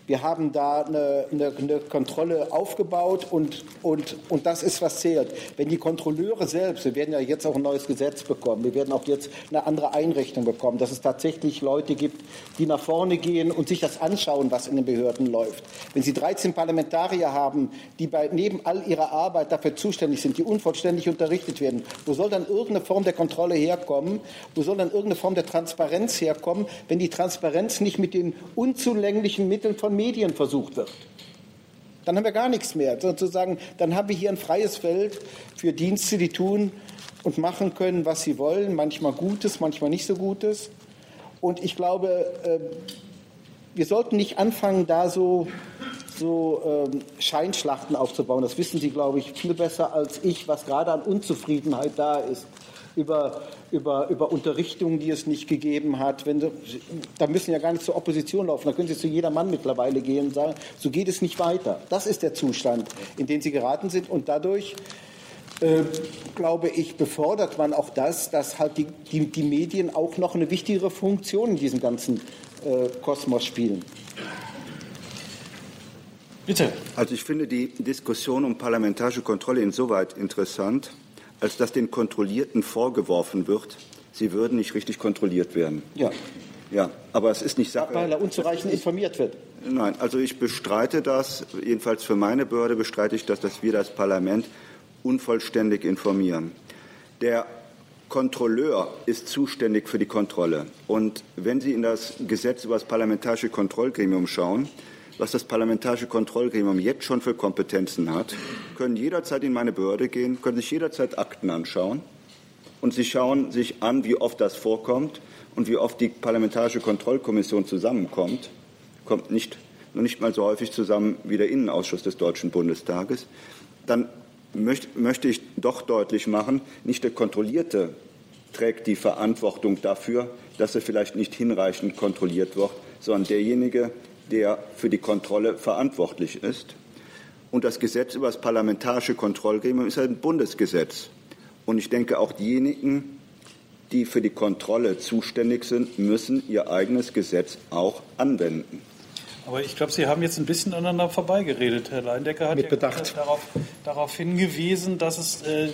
wir haben da eine, eine, eine Kontrolle aufgebaut und, und, und das ist, was zählt. Wenn die Kontrolleure selbst, wir werden ja jetzt auch ein neues Gesetz bekommen, wir werden auch jetzt eine andere Einrichtung bekommen, dass es tatsächlich Leute gibt, die nach vorne gehen und sich das anschauen, was in den Behörden läuft. Wenn Sie 13 Parlamentarier haben, die bei, neben all ihrer Arbeit dafür zuständig sind, die unvollständig unterrichtet werden, wo soll dann irgendeine Form der Kontrolle herkommen? Wo soll dann irgendeine Form der Transparenz herkommen, wenn die Transparenz nicht mit den unzulänglichen Mitteln von Medien versucht wird. Dann haben wir gar nichts mehr. Sozusagen, dann haben wir hier ein freies Feld für Dienste, die tun und machen können, was sie wollen, manchmal Gutes, manchmal nicht so Gutes. Und ich glaube, äh, wir sollten nicht anfangen, da so, so ähm, Scheinschlachten aufzubauen. Das wissen Sie, glaube ich, viel besser als ich, was gerade an Unzufriedenheit da ist über, über, über Unterrichtungen, die es nicht gegeben hat. Wenn, da müssen ja gar nicht zur Opposition laufen. Da können Sie zu jeder Mann mittlerweile gehen und sagen, so geht es nicht weiter. Das ist der Zustand, in den Sie geraten sind. Und dadurch, äh, glaube ich, befördert man auch das, dass halt die, die, die, Medien auch noch eine wichtigere Funktion in diesem ganzen äh, Kosmos spielen. Bitte. Also ich finde die Diskussion um parlamentarische Kontrolle insoweit interessant, als dass den Kontrollierten vorgeworfen wird, sie würden nicht richtig kontrolliert werden. Ja. Ja, aber es ist nicht Sache. Weil er unzureichend informiert wird. Nein, also ich bestreite das, jedenfalls für meine Behörde bestreite ich das, dass wir das Parlament unvollständig informieren. Der Kontrolleur ist zuständig für die Kontrolle. Und wenn Sie in das Gesetz über das parlamentarische Kontrollgremium schauen, was das Parlamentarische Kontrollgremium jetzt schon für Kompetenzen hat, können jederzeit in meine Behörde gehen, können sich jederzeit Akten anschauen und sie schauen sich an, wie oft das vorkommt und wie oft die Parlamentarische Kontrollkommission zusammenkommt. Kommt nicht, nur nicht mal so häufig zusammen wie der Innenausschuss des Deutschen Bundestages. Dann möcht, möchte ich doch deutlich machen, nicht der Kontrollierte trägt die Verantwortung dafür, dass er vielleicht nicht hinreichend kontrolliert wird, sondern derjenige, der für die Kontrolle verantwortlich ist. Und das Gesetz über das parlamentarische Kontrollgremium ist ein Bundesgesetz. Und ich denke, auch diejenigen, die für die Kontrolle zuständig sind, müssen ihr eigenes Gesetz auch anwenden. Aber ich glaube, Sie haben jetzt ein bisschen aneinander vorbeigeredet. Herr Leindecker hat Mit ja darauf, darauf, hingewiesen, dass es äh,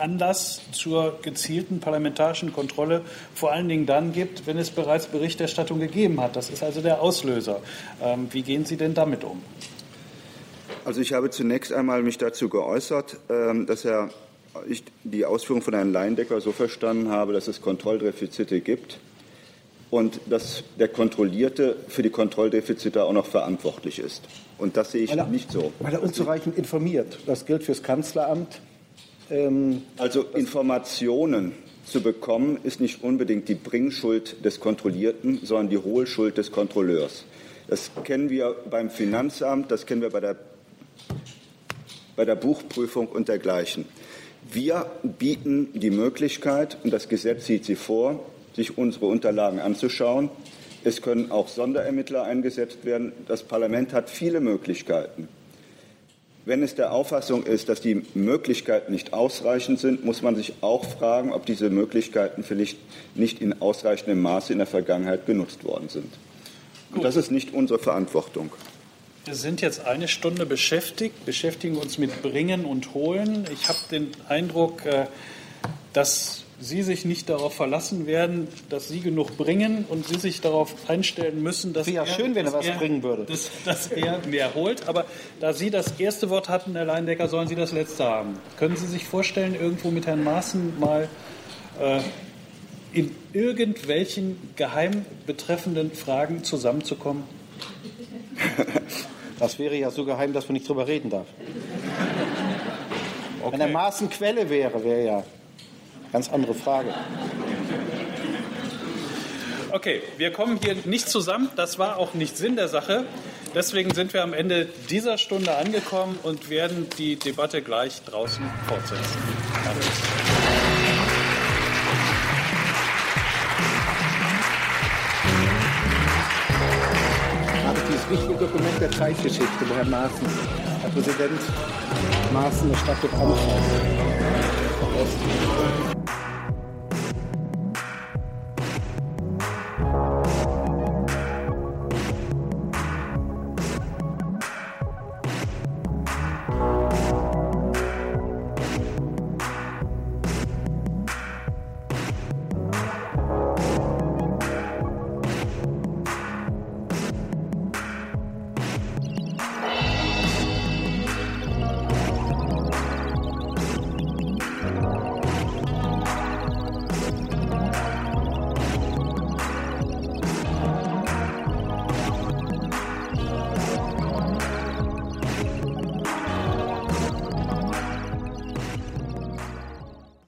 Anlass zur gezielten parlamentarischen Kontrolle vor allen Dingen dann gibt, wenn es bereits Berichterstattung gegeben hat. Das ist also der Auslöser. Ähm, wie gehen Sie denn damit um? Also ich habe zunächst einmal mich dazu geäußert, ähm, dass er ich die Ausführung von Herrn Leindecker so verstanden habe, dass es Kontrolldefizite gibt und dass der Kontrollierte für die Kontrolldefizite auch noch verantwortlich ist. Und das sehe ich er, nicht so. Weil er unzureichend informiert. Das gilt fürs Kanzleramt. Ähm, also Informationen zu bekommen, ist nicht unbedingt die Bringschuld des Kontrollierten, sondern die Hohlschuld des Kontrolleurs. Das kennen wir beim Finanzamt, das kennen wir bei der, bei der Buchprüfung und dergleichen. Wir bieten die Möglichkeit, und das Gesetz sieht sie vor, sich unsere Unterlagen anzuschauen. Es können auch Sonderermittler eingesetzt werden. Das Parlament hat viele Möglichkeiten. Wenn es der Auffassung ist, dass die Möglichkeiten nicht ausreichend sind, muss man sich auch fragen, ob diese Möglichkeiten vielleicht nicht in ausreichendem Maße in der Vergangenheit genutzt worden sind. Und das ist nicht unsere Verantwortung. Wir sind jetzt eine Stunde beschäftigt, beschäftigen uns mit Bringen und Holen. Ich habe den Eindruck, äh, dass Sie sich nicht darauf verlassen werden, dass Sie genug bringen und Sie sich darauf einstellen müssen, dass Wäre ja schön, wenn er was er, bringen würde. Dass, dass, er mehr holt. Aber da Sie das erste Wort hatten, Herr Leindecker, sollen Sie das letzte haben. Können Sie sich vorstellen, irgendwo mit Herrn Maaßen mal äh, in irgendwelchen geheim betreffenden Fragen zusammenzukommen? Das wäre ja so geheim, dass man nicht drüber reden darf. Okay. Wenn er Maßen Quelle wäre, wäre ja ganz andere Frage. Okay, wir kommen hier nicht zusammen. Das war auch nicht Sinn der Sache. Deswegen sind wir am Ende dieser Stunde angekommen und werden die Debatte gleich draußen fortsetzen. Danke. wichtige Dokument der Zeitgeschichte, wo Herr Maaßen, Herr Präsident Maaßen, der Stadt anfasst.